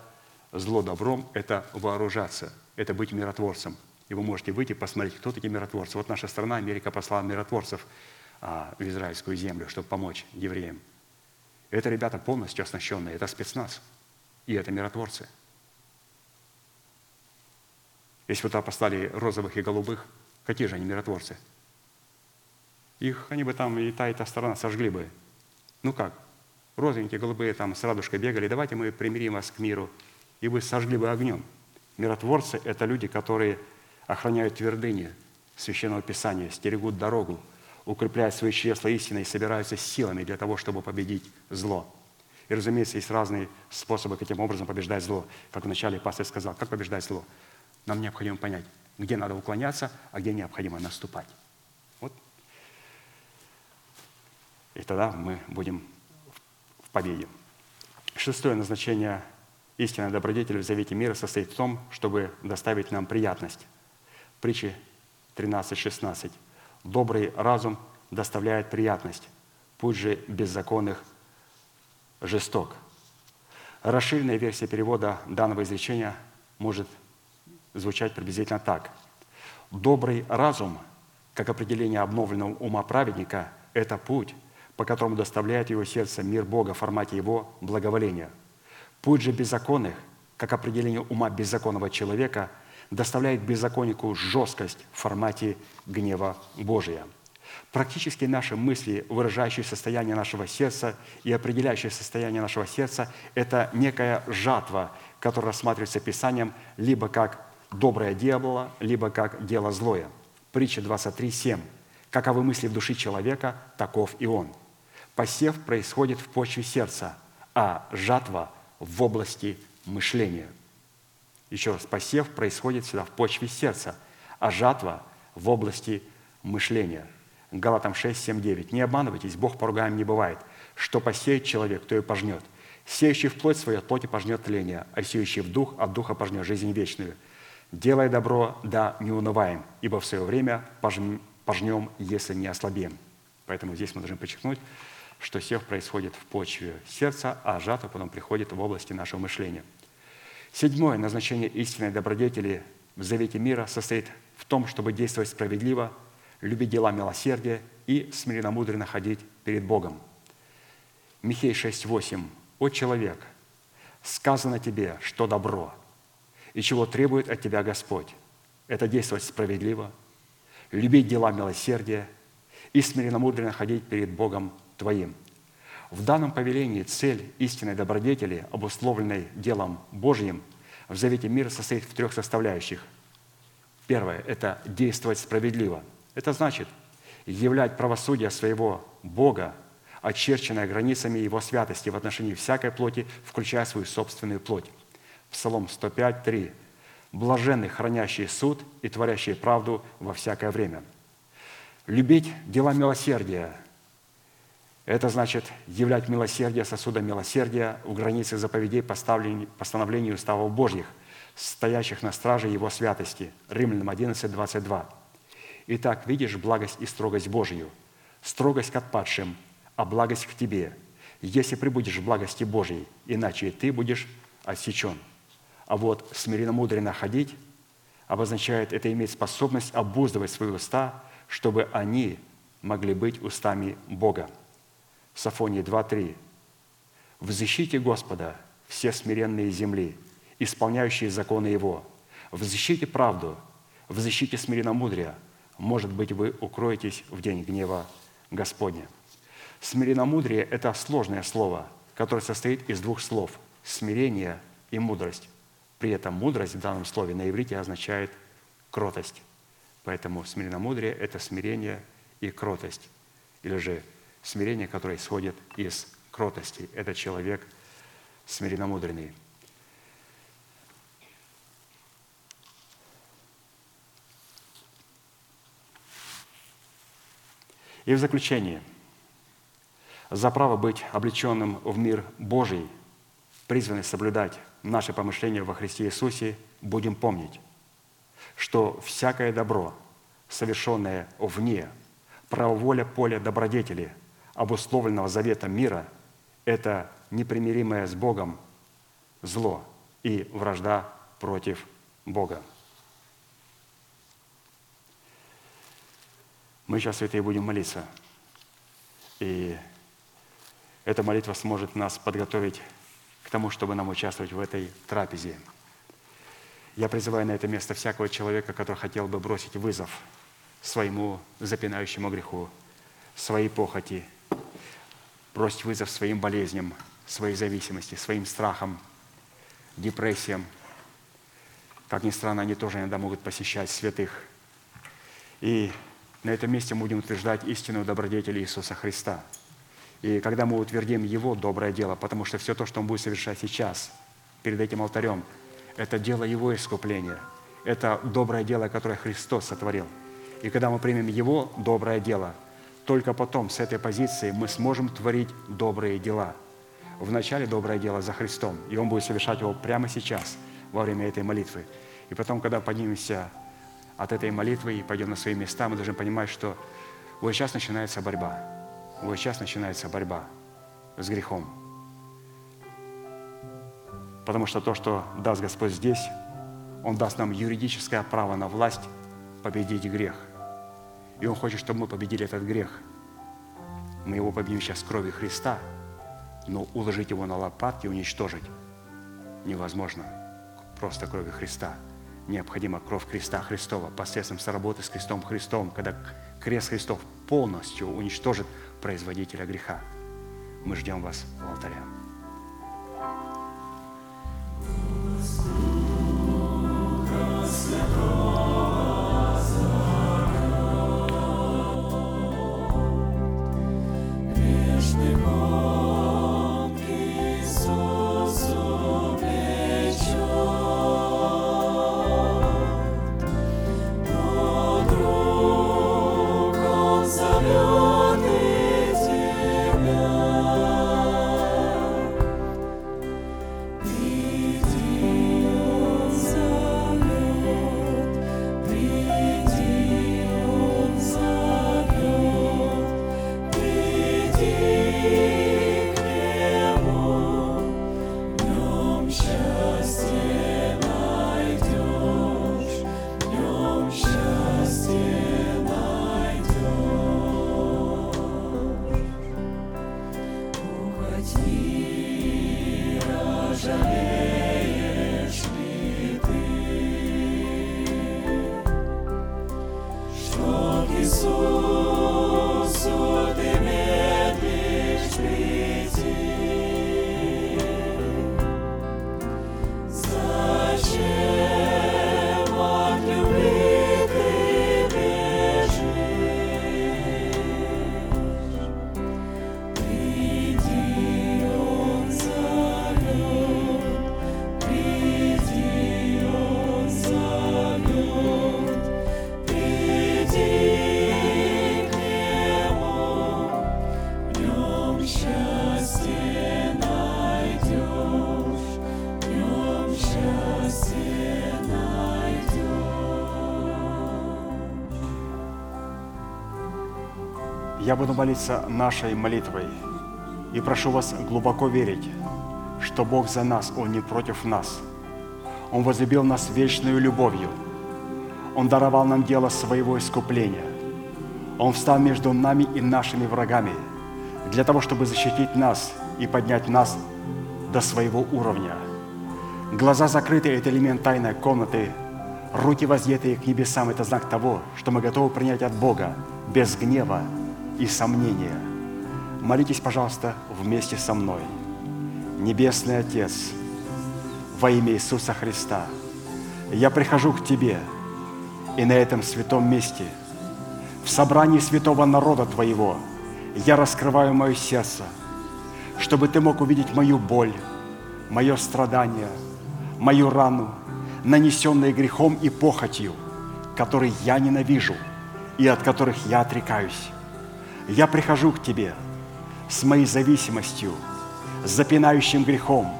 Speaker 2: зло добром – это вооружаться, это быть миротворцем. И вы можете выйти, посмотреть, кто такие миротворцы. Вот наша страна, Америка, послала миротворцев – а, в израильскую землю, чтобы помочь евреям. Это ребята полностью оснащенные, это спецназ, и это миротворцы. Если бы туда послали розовых и голубых, какие же они миротворцы? Их они бы там и та, и та сторона сожгли бы. Ну как? Розовенькие, голубые там с радужкой бегали, давайте мы примирим вас к миру, и вы сожгли бы огнем. Миротворцы – это люди, которые охраняют твердыни Священного Писания, стерегут дорогу, укрепляют свои чресла истиной и собираются силами для того, чтобы победить зло. И, разумеется, есть разные способы, каким образом побеждать зло. Как вначале пастор сказал, как побеждать зло? Нам необходимо понять, где надо уклоняться, а где необходимо наступать. Вот. И тогда мы будем в победе. Шестое назначение истинной добродетели в завете мира состоит в том, чтобы доставить нам приятность. Притчи 13.16. Добрый разум доставляет приятность, путь же беззаконных жесток. Расширенная версия перевода данного изречения может звучать приблизительно так. Добрый разум, как определение обновленного ума праведника, это путь, по которому доставляет его сердце мир Бога в формате его благоволения. Путь же беззаконных, как определение ума беззаконного человека – доставляет беззаконнику жесткость в формате гнева Божия. Практически наши мысли, выражающие состояние нашего сердца и определяющие состояние нашего сердца, это некая жатва, которая рассматривается Писанием либо как доброе дело, либо как дело злое. Притча 23.7. «Каковы мысли в душе человека, таков и он». Посев происходит в почве сердца, а жатва в области мышления – еще раз, посев происходит всегда в почве сердца, а жатва в области мышления. Галатам 6, 7, 9. «Не обманывайтесь, Бог поругаем не бывает. Что посеет человек, то и пожнет. Сеющий в плоть свою от плоти пожнет тление, а сеющий в дух от духа пожнет жизнь вечную. Делай добро, да не унываем, ибо в свое время пожнем, если не ослабеем». Поэтому здесь мы должны подчеркнуть, что сев происходит в почве сердца, а жатва потом приходит в области нашего мышления – Седьмое назначение истинной добродетели в завете мира состоит в том, чтобы действовать справедливо, любить дела милосердия и смиренно-мудренно ходить перед Богом. Михей 6.8. «О человек, сказано тебе, что добро, и чего требует от тебя Господь. Это действовать справедливо, любить дела милосердия и смиренно-мудренно ходить перед Богом твоим». В данном повелении цель истинной добродетели, обусловленной делом Божьим, в Завете мира состоит в трех составляющих. Первое – это действовать справедливо. Это значит являть правосудие своего Бога, очерченное границами Его святости в отношении всякой плоти, включая свою собственную плоть. Псалом 105, 3. «Блаженны, хранящие суд и творящие правду во всякое время». Любить дела милосердия, это значит являть милосердие сосудом милосердия в границе заповедей постановлений уставов Божьих, стоящих на страже Его святости. Римлянам 11, 22. Итак, видишь благость и строгость Божью, строгость к отпадшим, а благость к тебе, если прибудешь в благости Божьей, иначе ты будешь отсечен. А вот смиренно-мудренно ходить обозначает это иметь способность обуздывать свои уста, чтобы они могли быть устами Бога. Сафонии 2.3. В защите Господа все смиренные земли, исполняющие законы Его. В защите правду, в защите смиренномудрия. Может быть, вы укроетесь в день гнева Господня. Смиренномудрие – это сложное слово, которое состоит из двух слов – смирение и мудрость. При этом мудрость в данном слове на иврите означает кротость. Поэтому смиренномудрие – это смирение и кротость. Или же смирение, которое исходит из кротости. Это человек смиренномудренный. И в заключение, за право быть облеченным в мир Божий, призваны соблюдать наши помышления во Христе Иисусе, будем помнить, что всякое добро, совершенное вне правоволя поля добродетели, обусловленного заветом мира, это непримиримое с Богом зло и вражда против Бога. Мы сейчас, святые, будем молиться. И эта молитва сможет нас подготовить к тому, чтобы нам участвовать в этой трапезе. Я призываю на это место всякого человека, который хотел бы бросить вызов своему запинающему греху, своей похоти, бросить вызов своим болезням, своей зависимости, своим страхам, депрессиям. Как ни странно, они тоже иногда могут посещать святых. И на этом месте мы будем утверждать истинную добродетель Иисуса Христа. И когда мы утвердим Его доброе дело, потому что все то, что Он будет совершать сейчас, перед этим алтарем, это дело Его искупления. Это доброе дело, которое Христос сотворил. И когда мы примем Его доброе дело, только потом с этой позиции мы сможем творить добрые дела. Вначале доброе дело за Христом, и Он будет совершать его прямо сейчас, во время этой молитвы. И потом, когда поднимемся от этой молитвы и пойдем на свои места, мы должны понимать, что вот сейчас начинается борьба. Вот сейчас начинается борьба с грехом. Потому что то, что даст Господь здесь, Он даст нам юридическое право на власть победить грех. И Он хочет, чтобы мы победили этот грех. Мы его победим сейчас кровью Христа, но уложить его на лопатки уничтожить невозможно просто кровью Христа – необходима кровь креста Христова посредством соработы с крестом Христом, когда крест Христов полностью уничтожит производителя греха. Мы ждем вас в алтаре. Я буду молиться нашей молитвой и прошу вас глубоко верить, что Бог за нас, Он не против нас. Он возлюбил нас вечной любовью. Он даровал нам дело своего искупления. Он встал между нами и нашими врагами для того, чтобы защитить нас и поднять нас до своего уровня. Глаза закрыты – это элемент тайной комнаты. Руки воздетые к небесам – это знак того, что мы готовы принять от Бога без гнева и сомнения. Молитесь, пожалуйста, вместе со мной. Небесный Отец, во имя Иисуса Христа, я прихожу к Тебе и на этом святом месте, в собрании святого народа Твоего, я раскрываю мое сердце, чтобы Ты мог увидеть мою боль, мое страдание, мою рану, нанесенные грехом и похотью, которые я ненавижу и от которых я отрекаюсь. Я прихожу к Тебе с моей зависимостью, с запинающим грехом,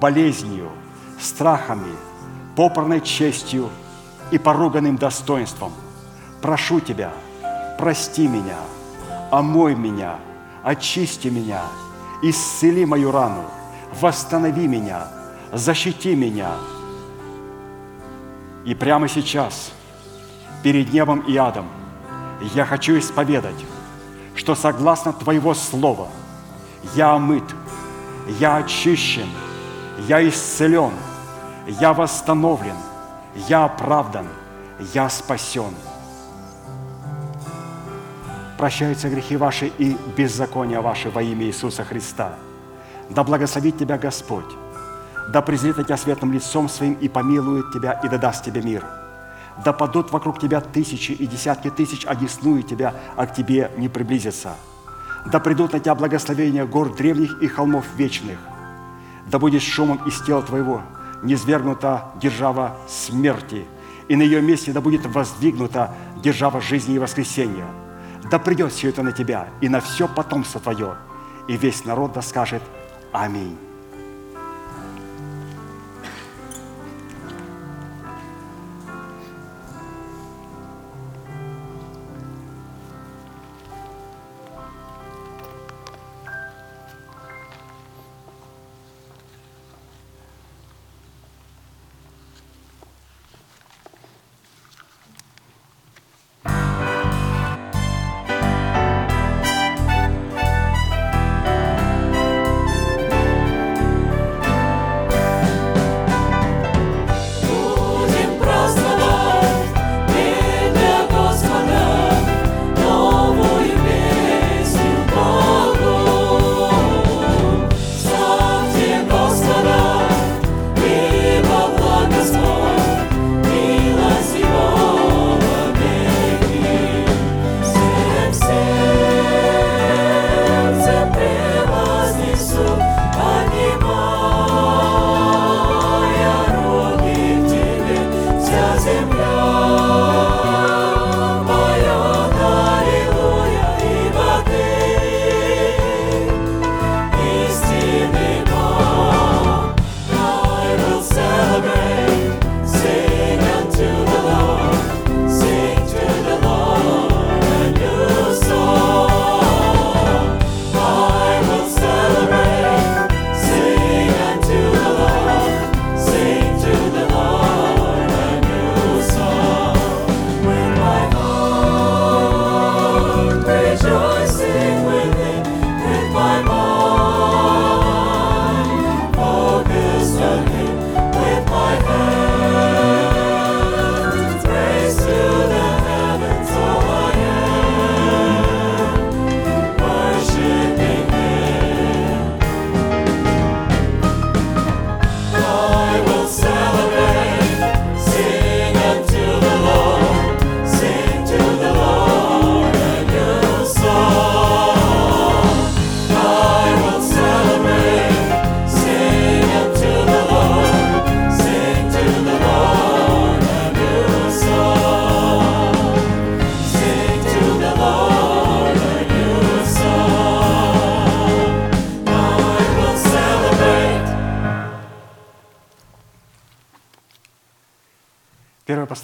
Speaker 2: болезнью, страхами, попорной честью и поруганным достоинством. Прошу Тебя, прости меня, омой меня, очисти меня, исцели мою рану, восстанови меня, защити меня. И прямо сейчас, перед небом и адом, я хочу исповедать, что согласно Твоего Слова я омыт, я очищен, я исцелен, я восстановлен, я оправдан, я спасен. Прощаются грехи ваши и беззакония ваши во имя Иисуса Христа. Да благословит тебя Господь, да презрит тебя светлым лицом своим и помилует тебя и да даст тебе мир. Да падут вокруг тебя тысячи и десятки тысяч, а одесную тебя, а к тебе не приблизятся. Да придут на тебя благословения гор древних и холмов вечных. Да будет шумом из тела твоего низвергнута держава смерти, и на ее месте да будет воздвигнута держава жизни и воскресения. Да придет все это на тебя и на все потомство твое, и весь народ да скажет Аминь.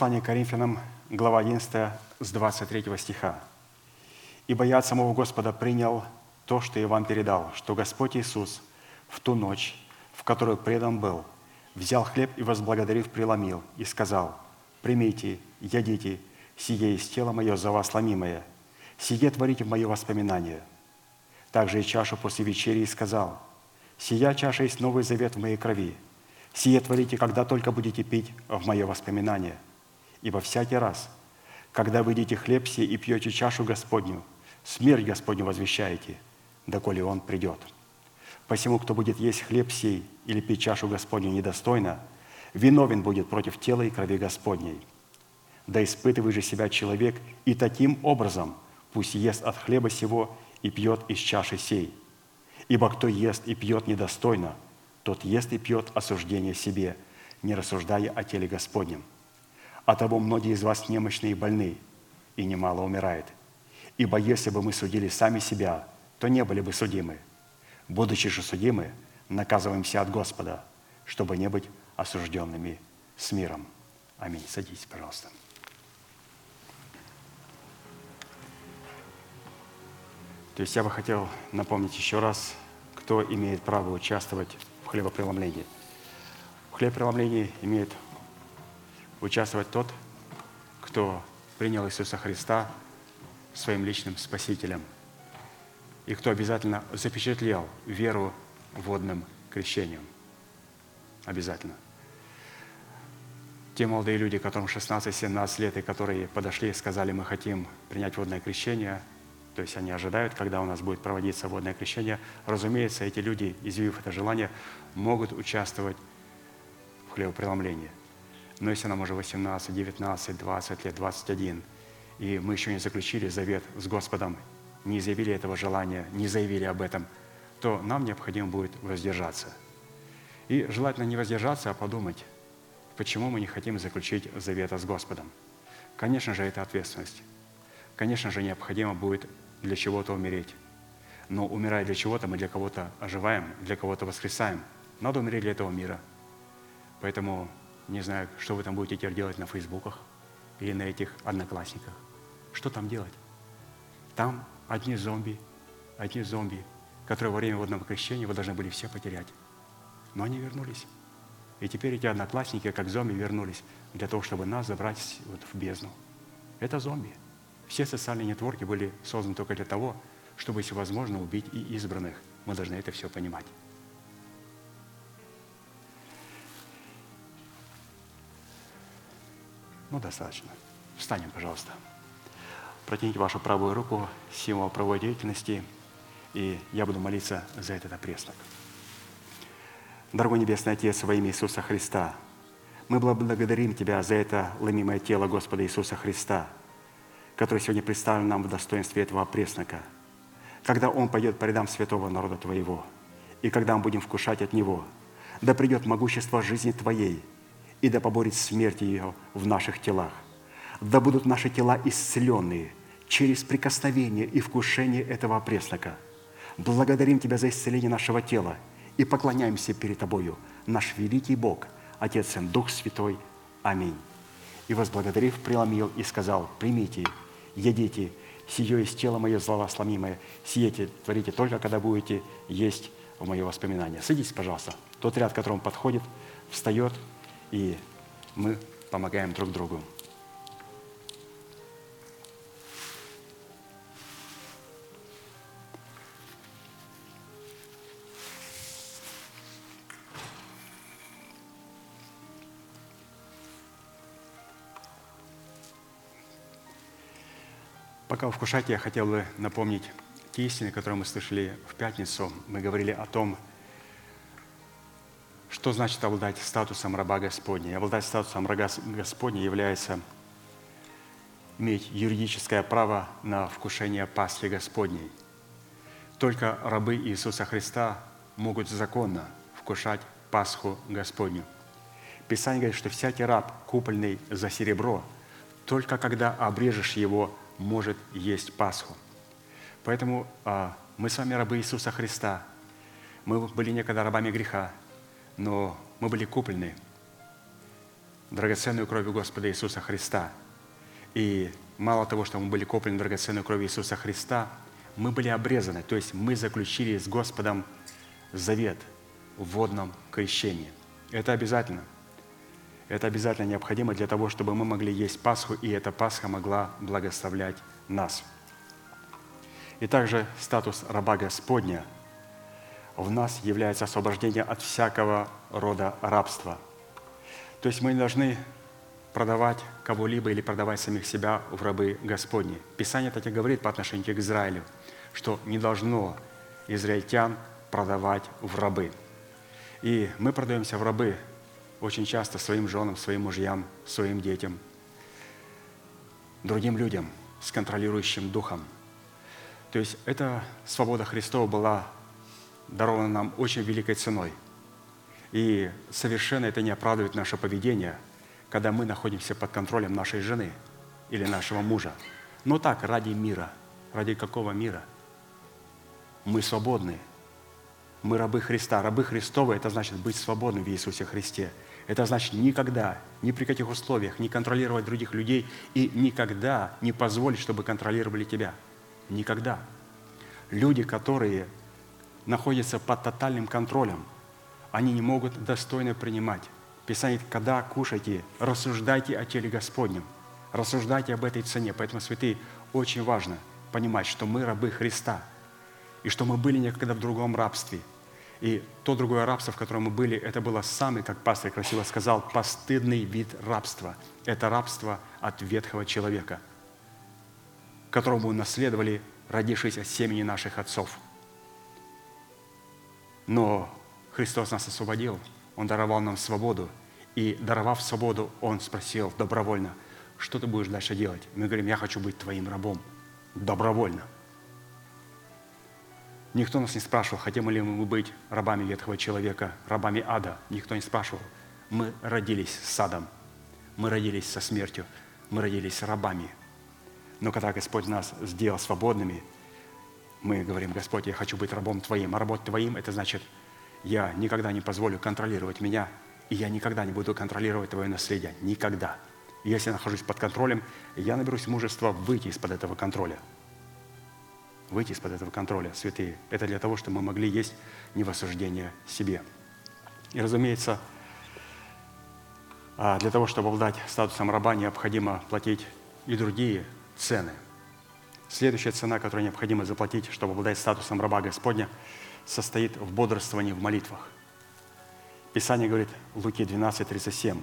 Speaker 2: Послание к Коринфянам, глава 11, с 23 стиха. «Ибо я от самого Господа принял то, что я вам передал, что Господь Иисус в ту ночь, в которую предан был, взял хлеб и, возблагодарив, преломил и сказал, «Примите, едите, сие из тела мое за вас ломимое, сие творите в мое воспоминание». Также и чашу после вечери сказал, Сия чаша есть новый завет в моей крови. Сие творите, когда только будете пить в мое воспоминание. Ибо всякий раз, когда вы едите хлеб сей и пьете чашу Господню, смерть Господню возвещаете, доколе Он придет. Посему, кто будет есть хлеб сей или пить чашу Господню недостойно, виновен будет против тела и крови Господней. Да испытывай же себя человек, и таким образом пусть ест от хлеба сего и пьет из чаши сей. Ибо кто ест и пьет недостойно, тот ест и пьет осуждение себе, не рассуждая о теле Господнем. А того многие из вас немощные и больны, и немало умирает. Ибо если бы мы судили сами себя, то не были бы судимы. Будучи же судимы, наказываемся от Господа, чтобы не быть осужденными с миром. Аминь. Садитесь, пожалуйста. То есть я бы хотел напомнить еще раз, кто имеет право участвовать в хлебопреломлении. В хлебопреломлении имеет участвовать тот, кто принял Иисуса Христа своим личным Спасителем и кто обязательно запечатлел веру водным крещением. Обязательно. Те молодые люди, которым 16-17 лет, и которые подошли и сказали, мы хотим принять водное крещение – то есть они ожидают, когда у нас будет проводиться водное крещение. Разумеется, эти люди, изъявив это желание, могут участвовать в хлебопреломлении. Но если нам уже 18, 19, 20 лет, 21, и мы еще не заключили завет с Господом, не изъявили этого желания, не заявили об этом, то нам необходимо будет воздержаться. И желательно не воздержаться, а подумать, почему мы не хотим заключить завета с Господом. Конечно же, это ответственность. Конечно же, необходимо будет для чего-то умереть. Но умирая для чего-то, мы для кого-то оживаем, для кого-то воскресаем. Надо умереть для этого мира. Поэтому не знаю, что вы там будете теперь делать на фейсбуках или на этих одноклассниках. Что там делать? Там одни зомби, одни зомби, которые во время водного крещения вы должны были все потерять. Но они вернулись. И теперь эти одноклассники, как зомби, вернулись для того, чтобы нас забрать вот в бездну. Это зомби. Все социальные нетворки были созданы только для того, чтобы, если возможно, убить и избранных. Мы должны это все понимать. Ну, достаточно. Встанем, пожалуйста. Протяните вашу правую руку, символ правовой деятельности, и я буду молиться за этот опреснок. Дорогой Небесный Отец, во имя Иисуса Христа, мы благодарим Тебя за это ломимое тело Господа Иисуса Христа – который сегодня представлен нам в достоинстве этого преснока, когда Он пойдет по рядам святого народа Твоего, и когда мы будем вкушать от Него, да придет могущество жизни Твоей, и да поборет смерть ее в наших телах. Да будут наши тела исцеленные через прикосновение и вкушение этого преснока. Благодарим Тебя за исцеление нашего тела и поклоняемся перед Тобою, наш великий Бог, Отец и Дух Святой. Аминь и, возблагодарив, преломил и сказал, «Примите, едите, сие есть тело мое злосломимое, сиете творите только, когда будете есть в мое воспоминание». Садитесь, пожалуйста. Тот ряд, к которому подходит, встает, и мы помогаем друг другу. Пока вы вкушаете, я хотел бы напомнить те истины, которые мы слышали в пятницу. Мы говорили о том, что значит обладать статусом раба Господня. Обладать статусом раба Господня является иметь юридическое право на вкушение Пасхи Господней. Только рабы Иисуса Христа могут законно вкушать Пасху Господню. Писание говорит, что всякий раб, купленный за серебро, только когда обрежешь его может есть Пасху. Поэтому а, мы с вами рабы Иисуса Христа. Мы были некогда рабами греха, но мы были куплены драгоценной кровью Господа Иисуса Христа. И мало того, что мы были куплены драгоценной кровью Иисуса Христа, мы были обрезаны, то есть мы заключили с Господом завет в водном крещении. Это обязательно. Это обязательно необходимо для того, чтобы мы могли есть Пасху, и эта Пасха могла благословлять нас. И также статус раба Господня в нас является освобождение от всякого рода рабства. То есть мы не должны продавать кого-либо или продавать самих себя в рабы Господни. Писание так и говорит по отношению к Израилю, что не должно израильтян продавать в рабы. И мы продаемся в рабы очень часто своим женам, своим мужьям, своим детям, другим людям с контролирующим духом. То есть эта свобода Христова была дарована нам очень великой ценой. И совершенно это не оправдывает наше поведение, когда мы находимся под контролем нашей жены или нашего мужа. Но так, ради мира. Ради какого мира? Мы свободны. Мы рабы Христа. Рабы Христовы – это значит быть свободным в Иисусе Христе. Это значит никогда, ни при каких условиях не контролировать других людей и никогда не позволить, чтобы контролировали тебя. Никогда. Люди, которые находятся под тотальным контролем, они не могут достойно принимать. Писание, когда кушайте, рассуждайте о теле Господнем, рассуждайте об этой цене. Поэтому, святые, очень важно понимать, что мы рабы Христа, и что мы были некогда в другом рабстве. И то другое рабство, в котором мы были, это было самый, как пастор красиво сказал, постыдный вид рабства. Это рабство от ветхого человека, которому мы наследовали, родившись от семени наших отцов. Но Христос нас освободил, Он даровал нам свободу. И даровав свободу, Он спросил добровольно, что ты будешь дальше делать? Мы говорим, я хочу быть твоим рабом. Добровольно. Никто нас не спрашивал, хотим ли мы быть рабами ветхого человека, рабами ада. Никто не спрашивал. Мы родились с садом, мы родились со смертью, мы родились рабами. Но когда Господь нас сделал свободными, мы говорим, Господь, я хочу быть рабом Твоим. А работать Твоим – это значит, я никогда не позволю контролировать меня, и я никогда не буду контролировать Твое наследие. Никогда. И если я нахожусь под контролем, я наберусь мужества выйти из-под этого контроля – выйти из-под этого контроля, святые. Это для того, чтобы мы могли есть не в осуждение себе. И, разумеется, а, для того, чтобы обладать статусом раба, необходимо платить и другие цены. Следующая цена, которую необходимо заплатить, чтобы обладать статусом раба Господня, состоит в бодрствовании в молитвах. Писание говорит, Луки 12, 37,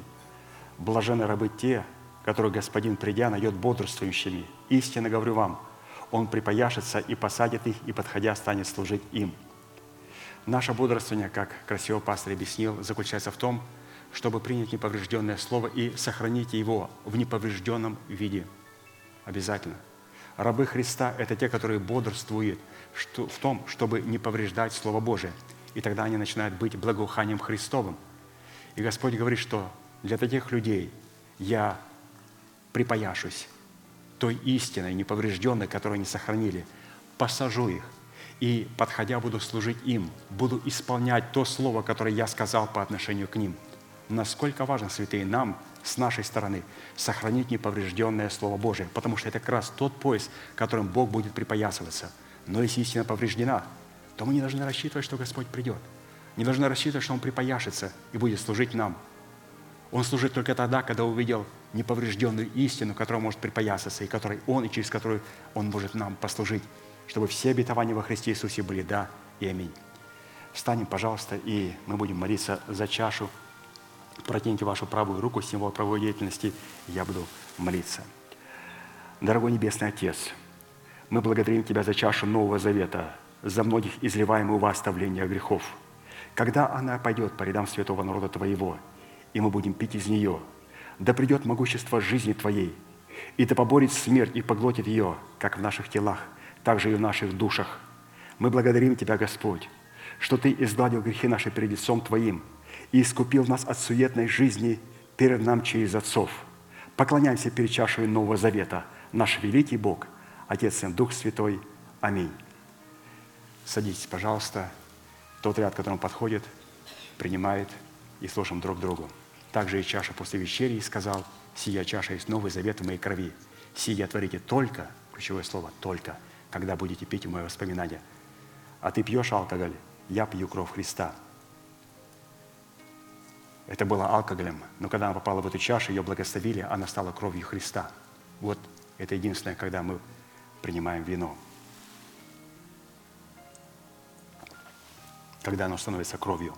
Speaker 2: «Блажены рабы те, которые Господин, придя, найдет бодрствующими. Истинно говорю вам, он припояшется и посадит их, и, подходя, станет служить им. Наше бодрствование, как красиво пастор объяснил, заключается в том, чтобы принять неповрежденное слово и сохранить его в неповрежденном виде. Обязательно. Рабы Христа – это те, которые бодрствуют в том, чтобы не повреждать Слово Божие. И тогда они начинают быть благоуханием Христовым. И Господь говорит, что для таких людей я припояшусь, той истиной неповрежденной, которую они сохранили. Посажу их, и, подходя, буду служить им, буду исполнять то слово, которое я сказал по отношению к ним. Насколько важно, святые, нам с нашей стороны сохранить неповрежденное Слово Божие, потому что это как раз тот пояс, которым Бог будет припоясываться. Но если истина повреждена, то мы не должны рассчитывать, что Господь придет. Не должны рассчитывать, что Он припояшется и будет служить нам. Он служит только тогда, когда увидел неповрежденную истину, которая может припоясаться, и которой Он, и через которую Он может нам послужить, чтобы все обетования во Христе Иисусе были «да» и «аминь». Встанем, пожалуйста, и мы будем молиться за чашу. Протяните вашу правую руку, символ правовой деятельности, я буду молиться. Дорогой Небесный Отец, мы благодарим Тебя за чашу Нового Завета, за многих изливаемую вас оставление грехов. Когда она пойдет по рядам святого народа Твоего, и мы будем пить из нее – да придет могущество жизни Твоей, и да поборет смерть и поглотит ее, как в наших телах, так же и в наших душах. Мы благодарим Тебя, Господь, что Ты изгладил грехи наши перед лицом Твоим и искупил нас от суетной жизни перед нам через отцов. Поклоняемся перед чашей Нового Завета, наш великий Бог, Отец и Дух Святой. Аминь. Садитесь, пожалуйста. Тот ряд, к которому подходит, принимает и слушаем друг другу. Также и чаша после вечери и сказал, «Сия чаша есть новый завет в моей крови. Сия творите только, ключевое слово, только, когда будете пить в мое воспоминание. А ты пьешь алкоголь, я пью кровь Христа». Это было алкоголем, но когда она попала в эту чашу, ее благословили, она стала кровью Христа. Вот это единственное, когда мы принимаем вино. когда оно становится кровью.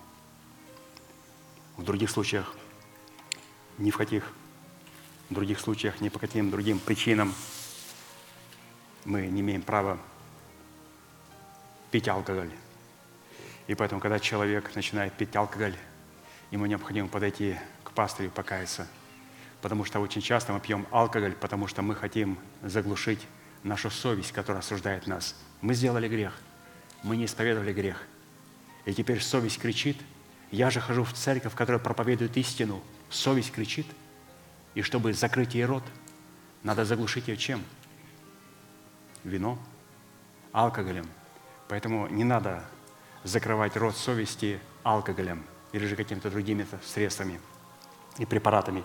Speaker 2: В других случаях, ни в каких в других случаях, ни по каким другим причинам мы не имеем права пить алкоголь. И поэтому, когда человек начинает пить алкоголь, ему необходимо подойти к пастырю и покаяться. Потому что очень часто мы пьем алкоголь, потому что мы хотим заглушить нашу совесть, которая осуждает нас. Мы сделали грех, мы не исповедовали грех. И теперь совесть кричит, я же хожу в церковь, которая проповедует истину. Совесть кричит, и чтобы закрыть ей рот, надо заглушить ее чем? Вино, алкоголем. Поэтому не надо закрывать рот совести алкоголем или же какими-то другими средствами и препаратами.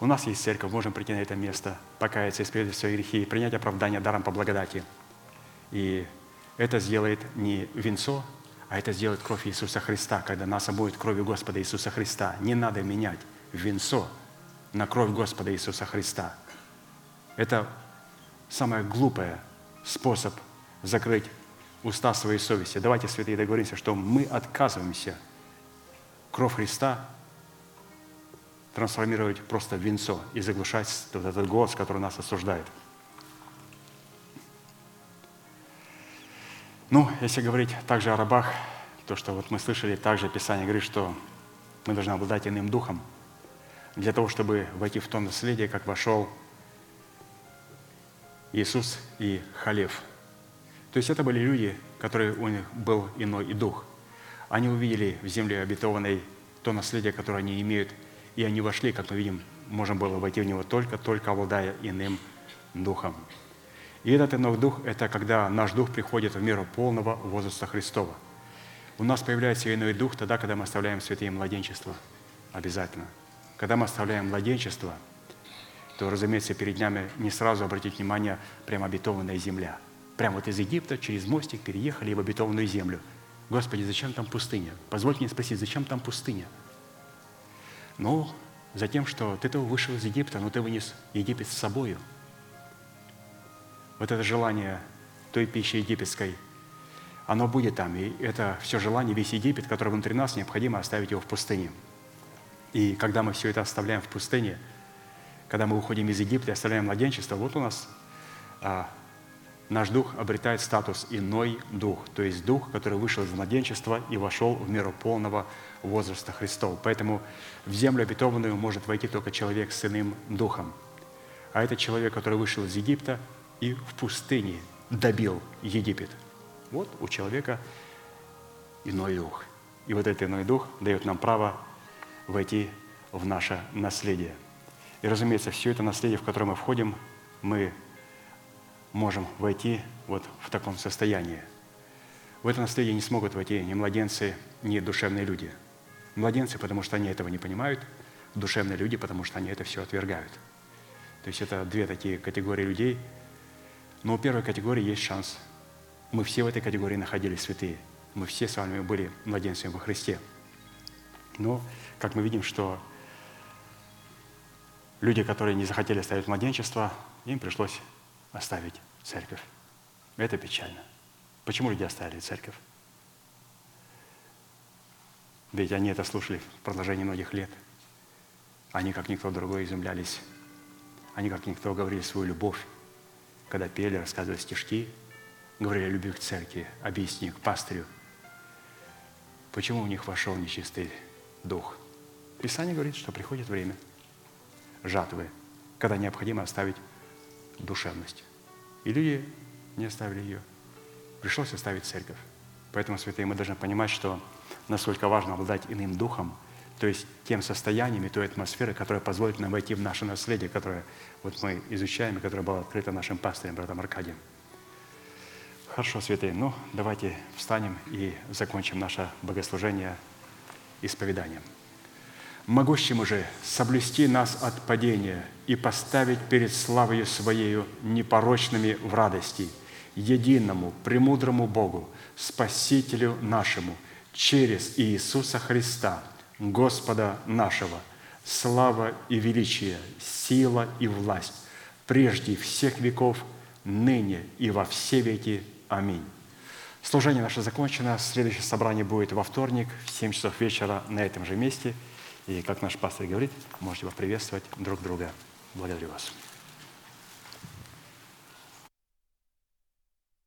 Speaker 2: У нас есть церковь, можем прийти на это место, покаяться, исповедовать свои грехи и принять оправдание даром по благодати. И это сделает не венцо, а это сделает кровь Иисуса Христа, когда нас обоит кровью Господа Иисуса Христа. Не надо менять венцо на кровь Господа Иисуса Христа. Это самый глупый способ закрыть уста своей совести. Давайте, святые, договоримся, что мы отказываемся кровь Христа трансформировать просто в венцо и заглушать вот этот голос, который нас осуждает. Ну, если говорить также о рабах, то, что вот мы слышали, также Писание говорит, что мы должны обладать иным духом, для того, чтобы войти в то наследие, как вошел Иисус и Халев. То есть это были люди, которые у них был иной и дух. Они увидели в земле обетованной то наследие, которое они имеют, и они вошли, как мы видим, можно было войти в него только, только обладая иным духом. И этот иной дух – это когда наш дух приходит в меру полного возраста Христова. У нас появляется иной дух тогда, когда мы оставляем святые младенчество. Обязательно. Когда мы оставляем младенчество, то, разумеется, перед нами не сразу обратить внимание прямо обетованная земля. Прямо вот из Египта через мостик переехали в обетованную землю. Господи, зачем там пустыня? Позвольте мне спросить, зачем там пустыня? Ну, за тем, что ты-то вышел из Египта, но ты вынес Египет с собою. Вот это желание той пищи египетской, оно будет там. И это все желание, весь Египет, который внутри нас, необходимо оставить его в пустыне. И когда мы все это оставляем в пустыне, когда мы уходим из Египта и оставляем младенчество, вот у нас а, наш дух обретает статус иной дух, то есть дух, который вышел из младенчества и вошел в меру полного возраста Христов. Поэтому в землю обетованную может войти только человек с иным духом. А это человек, который вышел из Египта и в пустыне добил Египет. Вот у человека иной дух. И вот этот иной дух дает нам право войти в наше наследие. И, разумеется, все это наследие, в которое мы входим, мы можем войти вот в таком состоянии. В это наследие не смогут войти ни младенцы, ни душевные люди. Младенцы, потому что они этого не понимают, душевные люди, потому что они это все отвергают. То есть это две такие категории людей. Но у первой категории есть шанс. Мы все в этой категории находились святые. Мы все с вами были младенцами во Христе. Но, как мы видим, что люди, которые не захотели оставить младенчество, им пришлось оставить церковь. Это печально. Почему люди оставили церковь? Ведь они это слушали в продолжении многих лет. Они, как никто другой, изумлялись. Они, как никто, говорили свою любовь. Когда пели, рассказывали стишки, говорили о любви к церкви, объясни к пастырю. Почему у них вошел нечистый дух. Писание говорит, что приходит время жатвы, когда необходимо оставить душевность. И люди не оставили ее. Пришлось оставить церковь. Поэтому, святые, мы должны понимать, что насколько важно обладать иным духом, то есть тем состоянием и той атмосферой, которая позволит нам войти в наше наследие, которое вот мы изучаем и которое было открыто нашим пастырем, братом Аркадием. Хорошо, святые, ну давайте встанем и закончим наше богослужение исповеданием. Могущему же соблюсти нас от падения и поставить перед славою Своею непорочными в радости, единому, премудрому Богу, Спасителю нашему, через Иисуса Христа, Господа нашего, слава и величие, сила и власть, прежде всех веков, ныне и во все веки. Аминь. Служение наше закончено. Следующее собрание будет во вторник в 7 часов вечера на этом же месте. И, как наш пастор говорит, можете поприветствовать друг друга. Благодарю вас.